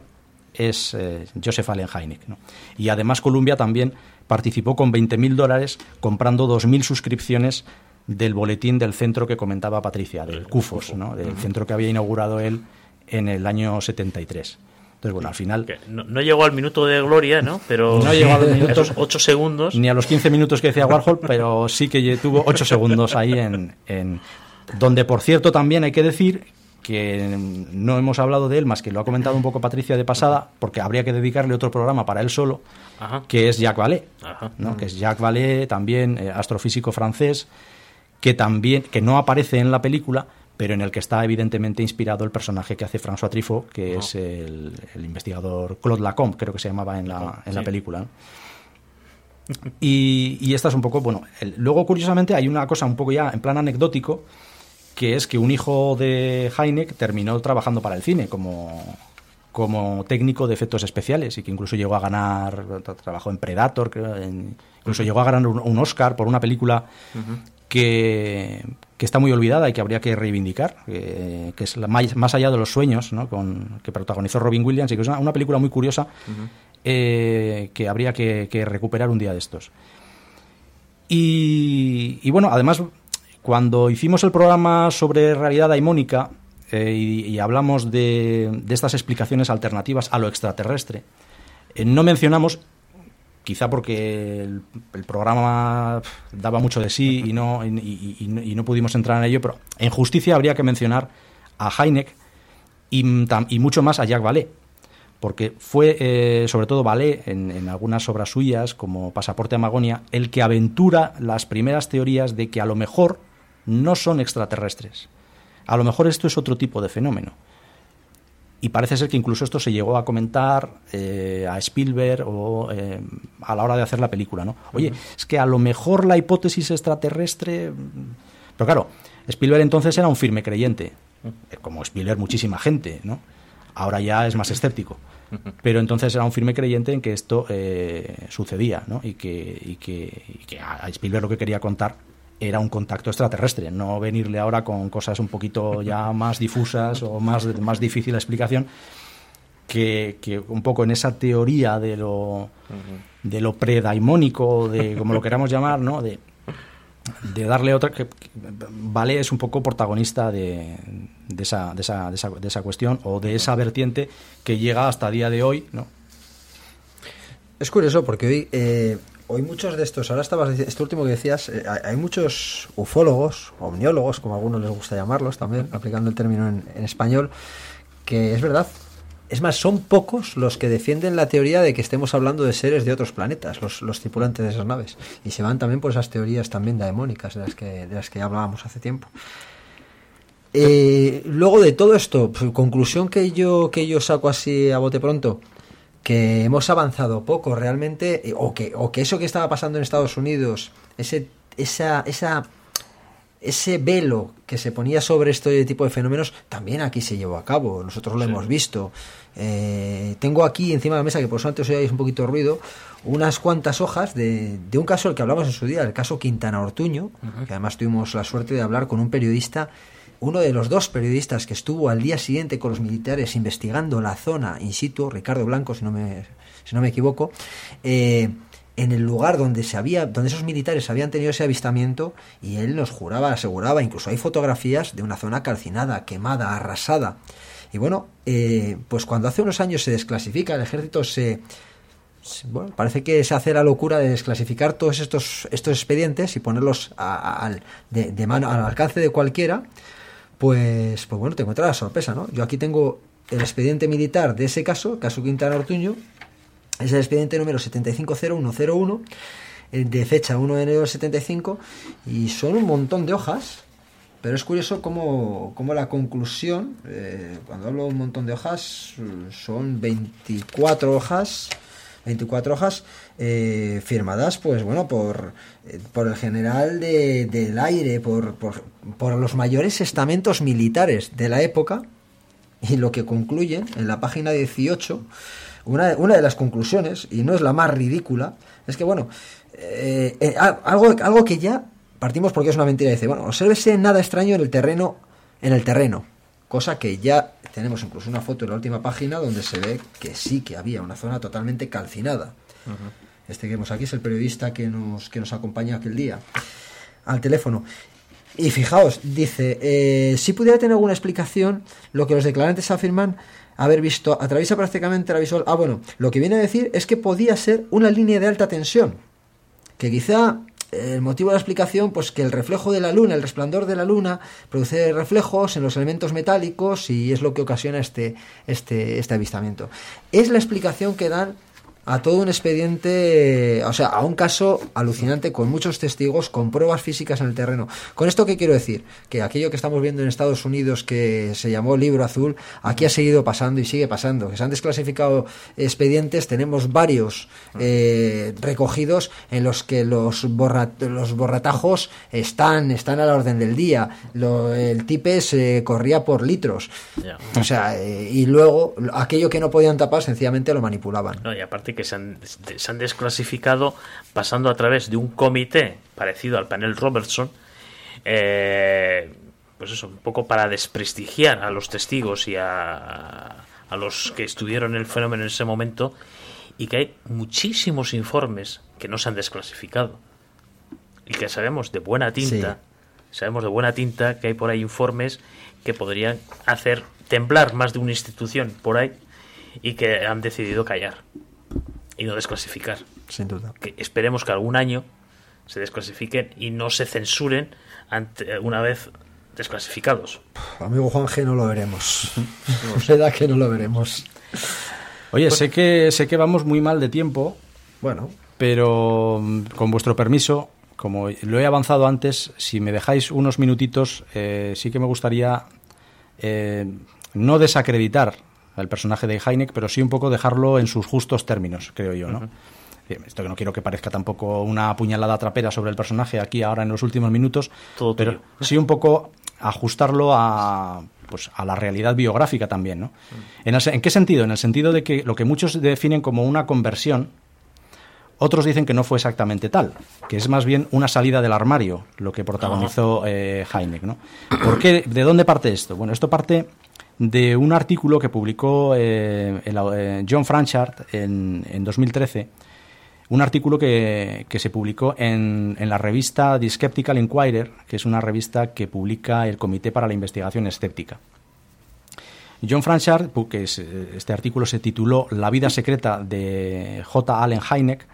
es eh, Joseph Allen Hynek. ¿no? Y además Columbia también participó con 20.000 dólares comprando 2.000 suscripciones del boletín del centro que comentaba Patricia, del CUFOS, ¿no? del centro que había inaugurado él en el año 73. Entonces, bueno, al final.
No, no, llegó al minuto de gloria, ¿no? Pero.
No llegó a los minutos.
8 segundos.
Ni a los 15 minutos que decía Warhol, pero sí que tuvo 8 segundos ahí en, en. Donde, por cierto, también hay que decir que no hemos hablado de él, más que lo ha comentado un poco Patricia de pasada, porque habría que dedicarle otro programa para él solo, Ajá. que es Jacques Vallée, Ajá. ¿no? que es Jacques Vallée, también eh, astrofísico francés, que también que no aparece en la película, pero en el que está evidentemente inspirado el personaje que hace François Truffaut, que oh. es el, el, investigador Claude Lacombe, creo que se llamaba en la, en sí. la película. ¿no? Y, y, esta es un poco, bueno, el, luego curiosamente hay una cosa un poco ya en plan anecdótico, que es que un hijo de Heineck terminó trabajando para el cine como, como técnico de efectos especiales y que incluso llegó a ganar, trabajó en Predator, creo, en, incluso llegó a ganar un, un, Oscar por una película uh -huh. que, que, está muy olvidada y que habría que reivindicar, que, que es la, más, más, allá de los sueños, ¿no? Con, que protagonizó Robin Williams y que es una, una película muy curiosa uh -huh. eh, que habría que, que, recuperar un día de estos. Y, y bueno, además, cuando hicimos el programa sobre realidad daimónica, eh, y, hablamos de, de, estas explicaciones alternativas a lo extraterrestre, eh, no mencionamos, quizá porque el, programa daba mucho de sí y no, y, no pudimos entrar en ello, pero en justicia habría que mencionar a Heineck y, y mucho más a Jacques Vallée porque fue eh, sobre todo Valé en, en, algunas obras suyas como Pasaporte a Magonia el que aventura las primeras teorías de que a lo mejor no son extraterrestres a lo mejor esto es otro tipo de fenómeno y parece ser que incluso esto se llegó a comentar eh, a Spielberg o eh, a la hora de hacer la película, ¿no? Oye, es que a lo mejor la hipótesis extraterrestre... Pero claro, Spielberg entonces era un firme creyente, como Spielberg muchísima gente, ¿no? Ahora ya es más escéptico. Pero entonces era un firme creyente en que esto eh, sucedía, ¿no? Y que, y que, y que a Spielberg lo que quería contar era un contacto extraterrestre, no venirle ahora con cosas un poquito ya más difusas o más, más difícil de explicación, que, que, un poco en esa teoría de lo, de lo predaimónico, de como lo queramos llamar, ¿no? de, de darle otra... Que, que, Vale es un poco protagonista de, de, esa, de, esa, de, esa, de esa cuestión o de esa vertiente que llega hasta el día de hoy, ¿no?
Es curioso porque hoy... Eh hoy muchos de estos, ahora estabas diciendo, este último que decías, eh, hay muchos ufólogos, omniólogos, como a algunos les gusta llamarlos también, aplicando el término en, en, español, que es verdad. Es más, son pocos los que defienden la teoría de que estemos hablando de seres de otros planetas, los, los tripulantes de esas naves. Y se van también por esas teorías también daemónicas de las que, de las que hablábamos hace tiempo. Eh, luego de todo esto, pues, conclusión que yo, que yo saco así a bote pronto, que hemos avanzado poco realmente, o que, o que eso que estaba pasando en Estados Unidos, ese, esa, esa, ese velo que se ponía sobre este tipo de fenómenos, también aquí se llevó a cabo, nosotros lo sí. hemos visto. Eh, tengo aquí encima de la mesa, que por eso antes oíais un poquito de ruido, unas cuantas hojas de, de, un caso del que hablamos en su día, el caso Quintana Ortuño, uh -huh. que además tuvimos la suerte de hablar con un periodista uno de los dos periodistas que estuvo al día siguiente con los militares investigando la zona in situ, Ricardo Blanco, si no me, si no me equivoco, eh, en el lugar donde se había, donde esos militares habían tenido ese avistamiento, y él nos juraba, aseguraba, incluso hay fotografías de una zona calcinada, quemada, arrasada. Y bueno, eh, pues cuando hace unos años se desclasifica, el ejército se, bueno, parece que se hace la locura de desclasificar todos estos, estos expedientes y ponerlos a, a, de, de mano, al alcance de cualquiera, pues, pues bueno, te encuentras la sorpresa, ¿no? Yo aquí tengo el expediente militar de ese caso, caso Quintana Ortuño, es el expediente número 750101, eh, de fecha 1 de enero del 75, y son un montón de hojas, pero es curioso cómo, cómo la conclusión, eh, cuando hablo de un montón de hojas, son 24 hojas, 24 hojas eh, firmadas, pues bueno, por, eh, por el general de, del aire, por, por, los mayores estamentos militares de la época, y lo que concluyen en la página 18, una, una de las conclusiones, y no es la más ridícula, es que bueno, eh, eh algo, algo que ya partimos porque es una mentira, dice, bueno, obsérvese nada extraño en el terreno, en el terreno, cosa que ya tenemos incluso una foto en la última página donde se ve que sí que había una zona totalmente calcinada. Uh -huh. Este que vemos aquí es el periodista que nos, que nos acompaña aquel día al teléfono. Y fijaos, dice, eh, si pudiera tener alguna explicación, lo que los declarantes afirman haber visto atraviesa prácticamente la visual. Ah, bueno, lo que viene a decir es que podía ser una línea de alta tensión, que quizá el motivo de la explicación, pues que el reflejo de la luna, el resplandor de la luna, produce reflejos en los elementos metálicos y es lo que ocasiona este, este, este avistamiento. Es la explicación que dan a todo un expediente, o sea, a un caso alucinante con muchos testigos, con pruebas físicas en el terreno. ¿Con esto qué quiero decir? Que aquello que estamos viendo en Estados Unidos que se llamó libro azul, aquí ha seguido pasando y sigue pasando. Que se han desclasificado expedientes, tenemos varios eh, recogidos en los que los, borra, los borratajos están, están a la orden del día. Lo, el tipe se corría por litros. Yeah. O sea, eh, y luego aquello que no podían tapar sencillamente lo manipulaban.
No, y aparte que se han, se han desclasificado pasando a través de un comité parecido al panel Robertson, eh, pues eso, un poco para desprestigiar a los testigos y a, a los que estudiaron el fenómeno en ese momento, y que hay muchísimos informes que no se han desclasificado y que sabemos de buena tinta, sí. sabemos de buena tinta que hay por ahí informes que podrían hacer temblar más de una institución por ahí y que han decidido callar y no desclasificar.
Sin duda.
Que esperemos que algún año se desclasifiquen y no se censuren ante, una vez desclasificados.
Amigo Juan G, no lo veremos. no sé. da que no lo veremos.
Oye, sé que, sé que vamos muy mal de tiempo,
Bueno,
pero mm, con vuestro permiso, como lo he avanzado antes, si me dejáis unos minutitos, eh, sí que me gustaría eh, no desacreditar al personaje de Heineck, pero sí un poco dejarlo en sus justos términos, creo yo, ¿no? Esto que no quiero que parezca tampoco una puñalada trapera sobre el personaje aquí ahora en los últimos minutos,
Todo
pero sí un poco ajustarlo a pues a la realidad biográfica también, ¿no? En, el se- ¿En qué sentido? En el sentido de que lo que muchos definen como una conversión, otros dicen que no fue exactamente tal, que es más bien una salida del armario lo que protagonizó eh, Heineck. ¿no? ¿Por qué? ¿De dónde parte esto? Bueno, esto parte de un artículo que publicó eh, eh, John Franchard en, en 2013, un artículo que, que se publicó en, en la revista The Skeptical Inquirer, que es una revista que publica el Comité para la Investigación Escéptica. John Franchard, que eh, este artículo se tituló La vida secreta de J. Allen Hynek,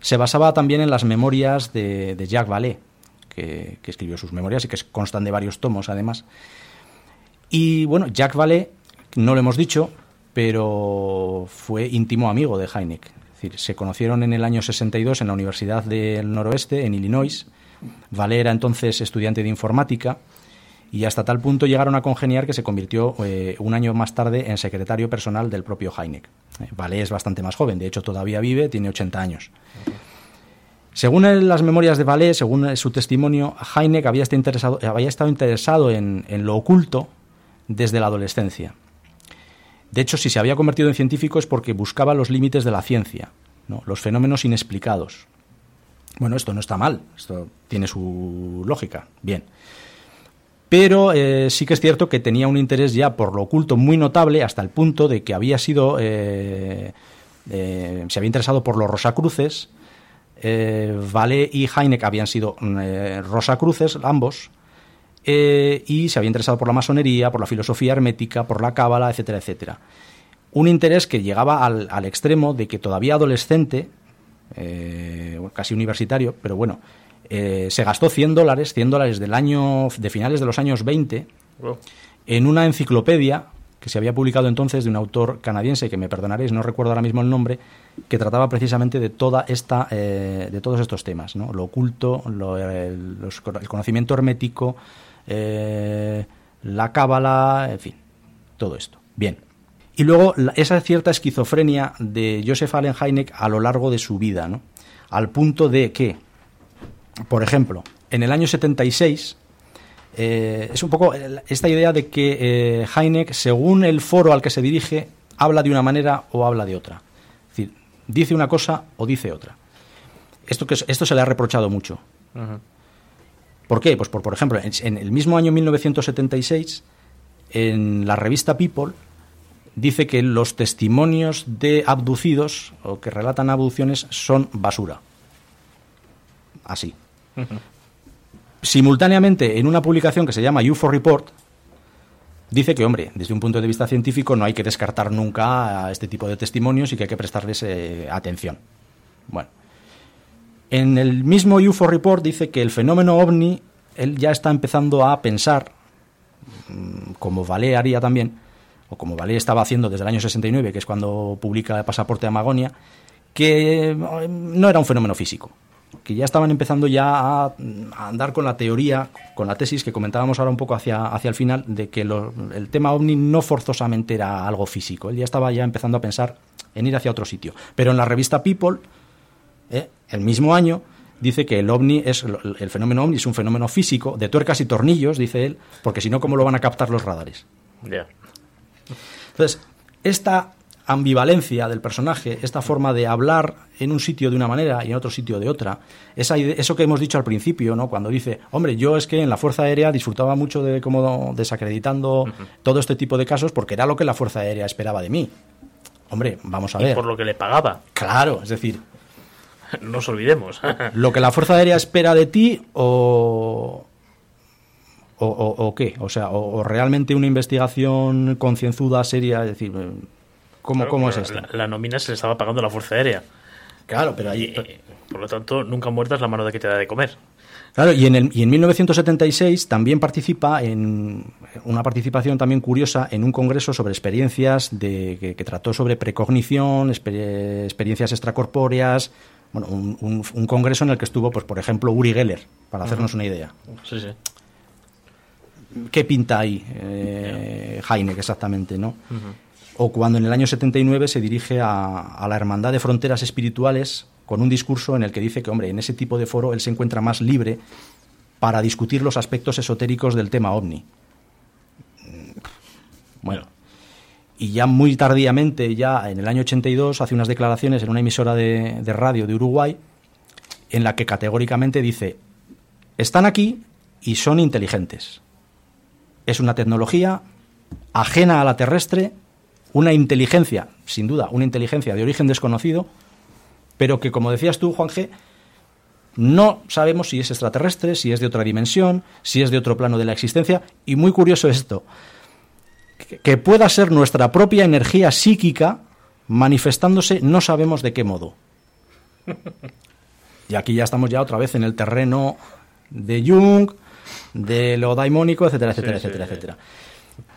se basaba también en las memorias de, Jacques Vallée, que escribió sus memorias y que constan de varios tomos además. Y bueno, Jacques Vallée, no lo hemos dicho, pero fue íntimo amigo de decir, se conocieron en el año 62 en la Universidad del Noroeste, en Illinois. Vallée era entonces estudiante de informática y hasta tal punto llegaron a congeniar que se convirtió eh, un año más tarde en secretario personal del propio Heineck. Eh, Vallée es bastante más joven, de hecho todavía vive, tiene 80 años. Según las memorias de Vallée, según su testimonio, Heineck había estado interesado, en lo oculto desde la adolescencia. De hecho, si se había convertido en científico es porque buscaba los límites de la ciencia, ¿no? los fenómenos inexplicados. Bueno, esto no está mal, esto tiene su lógica, bien. Pero eh, sí que es cierto que tenía un interés ya por lo oculto muy notable hasta el punto de que había sido, eh, eh, se había interesado por los Rosacruces, Vallée y Heineck habían sido mm, Rosacruces, ambos, eh, y se había interesado por la masonería, por la filosofía hermética, por la cábala, etcétera, etcétera. Un interés que llegaba al, al extremo de que todavía adolescente, eh, casi universitario, pero bueno, eh, se gastó 100 dólares, 100 dólares del año, de finales de los años 20,
Oh,
en una enciclopedia que se había publicado entonces de un autor canadiense, que me perdonaréis, no recuerdo ahora mismo el nombre, que trataba precisamente de toda esta, eh, de todos estos temas, ¿no? Lo oculto, lo- el, los- el conocimiento hermético, eh, la cábala, en fin, todo esto. Bien. Y luego esa cierta esquizofrenia de Joseph Allen Hynek a lo largo de su vida, ¿no? Al punto de que, por ejemplo, en el año 76 eh, es un poco esta idea de que eh, según el foro al que se dirige, habla de una manera o habla de otra. Es decir, dice una cosa o dice otra. Esto, que, es- esto se le ha reprochado mucho. ¿Por qué? Pues por, por ejemplo, en, en el mismo año 1976, en la revista People, dice que los testimonios de abducidos o que relatan abducciones son basura. Así. Simultáneamente, en una publicación que se llama UFO Report, dice que, hombre, desde un punto de vista científico no hay que descartar nunca a este tipo de testimonios y que hay que prestarles eh, atención. Bueno. En el mismo UFO Report dice que el fenómeno ovni, él ya está empezando a pensar, mm, como Vallée haría también, o como Vallée estaba haciendo desde el año 69, que es cuando publica el Pasaporte a Magonia, que eh, no era un fenómeno físico, que ya estaban empezando ya a, a andar con la teoría, con la tesis que comentábamos ahora un poco hacia, hacia el final, de que el tema ovni no forzosamente era algo físico, él ya estaba ya empezando a pensar en ir hacia otro sitio. Pero en la revista People, ¿eh? el mismo año dice que el ovni es el fenómeno ovni es un fenómeno físico de tuercas y tornillos dice él porque si no cómo lo van a captar los radares
Ya.
entonces esta ambivalencia del personaje esta forma de hablar en un sitio de una manera y en otro sitio de otra esa eso que hemos dicho al principio no cuando dice hombre yo es que en la fuerza aérea disfrutaba mucho de cómo desacreditando todo este tipo de casos porque era lo que la fuerza aérea esperaba de mí hombre vamos a
Y
ver
por lo que le pagaba.
claro es decir
No nos olvidemos.
lo que la Fuerza Aérea espera de ti o, o, o- o qué, o sea, o, o realmente una investigación concienzuda, seria, es decir, ¿cómo,
Claro,
cómo es esto?
La, la nómina se le estaba pagando a la Fuerza Aérea.
Claro, pero ahí...
eh, por lo tanto, nunca muertas la mano de que te da de comer.
Claro, y en, el, y en 1976 también participa en una participación también curiosa en un congreso sobre experiencias de, que, trató sobre precognición, experiencias extracorpóreas, bueno, un, un, congreso en el que estuvo, pues por ejemplo, Uri Geller, para hacernos una idea.
Sí, sí.
¿Qué pinta ahí eh, exactamente, no? O cuando en el año 79 se dirige a, a la Hermandad de Fronteras Espirituales con un discurso en el que dice que, hombre, en ese tipo de foro él se encuentra más libre para discutir los aspectos esotéricos del tema ovni. Bueno, y ya muy tardíamente, ya en el año 82, hace unas declaraciones en una emisora de, de radio de Uruguay en la que categóricamente dice, están aquí y son inteligentes. Es una tecnología ajena a la terrestre, una inteligencia, sin duda, una inteligencia de origen desconocido, pero que, como decías tú, Juan G., no sabemos si es extraterrestre, si es de otra dimensión, si es de otro plano de la existencia, y muy curioso esto, que pueda ser nuestra propia energía psíquica manifestándose no sabemos de qué modo. Y aquí ya estamos ya otra vez en el terreno de Jung, de lo daimónico, etcétera, etcétera, etcétera, etcétera.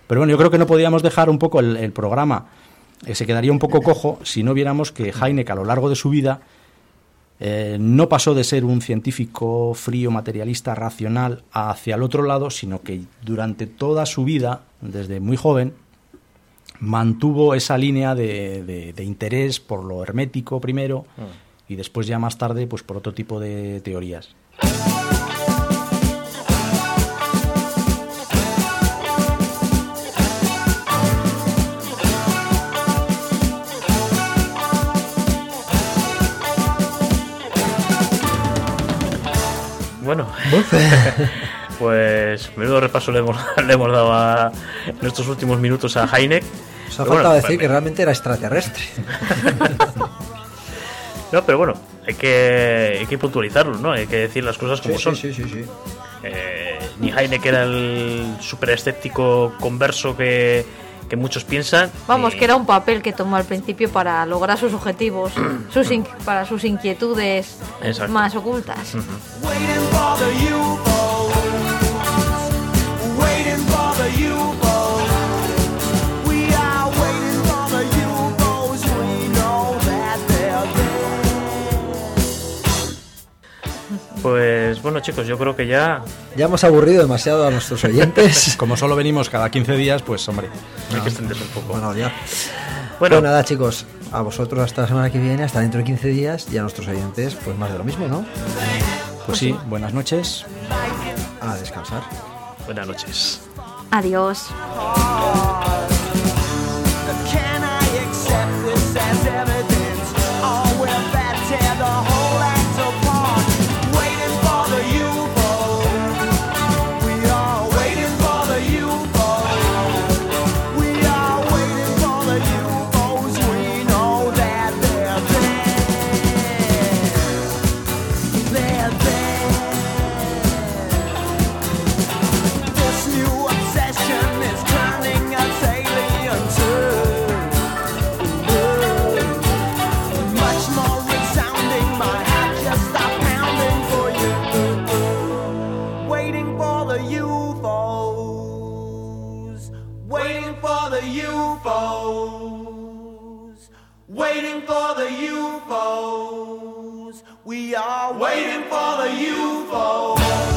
Pero bueno, yo creo que no podíamos dejar un poco el, programa, eh, se quedaría un poco cojo si no viéramos que Heineck a lo largo de su vida eh, no pasó de ser un científico frío, materialista, racional hacia el otro lado, sino que durante toda su vida, desde muy joven, mantuvo esa línea de, de interés por lo hermético primero mm. y después ya más tarde pues por otro tipo de teorías.
Bueno, pues menudo repaso le hemos, le hemos dado a, en estos últimos minutos a Heineck.
Os ha faltado decir que realmente era extraterrestre.
no, pero bueno, hay que, hay que puntualizarlo, ¿no? Hay que decir las cosas como son.
Sí, sí, sí.
Eh, ni Heineck era el súper escéptico converso que, que muchos piensan.
Vamos, que era un papel que tomó al principio para lograr sus objetivos, sus para sus inquietudes más ocultas.
Pues bueno, chicos, yo creo que ya.
Ya hemos aburrido demasiado a nuestros oyentes.
Como solo venimos cada 15 días, pues hombre.
Hay que extenderse un poco.
Bueno, ya. Bueno. Pues nada, chicos, a vosotros hasta la semana que viene, hasta dentro de 15 días, y a nuestros oyentes, pues más de lo mismo, ¿no?
Pues sí, buenas noches.
A descansar.
Buenas noches.
Adiós. Are waiting for the UFOs.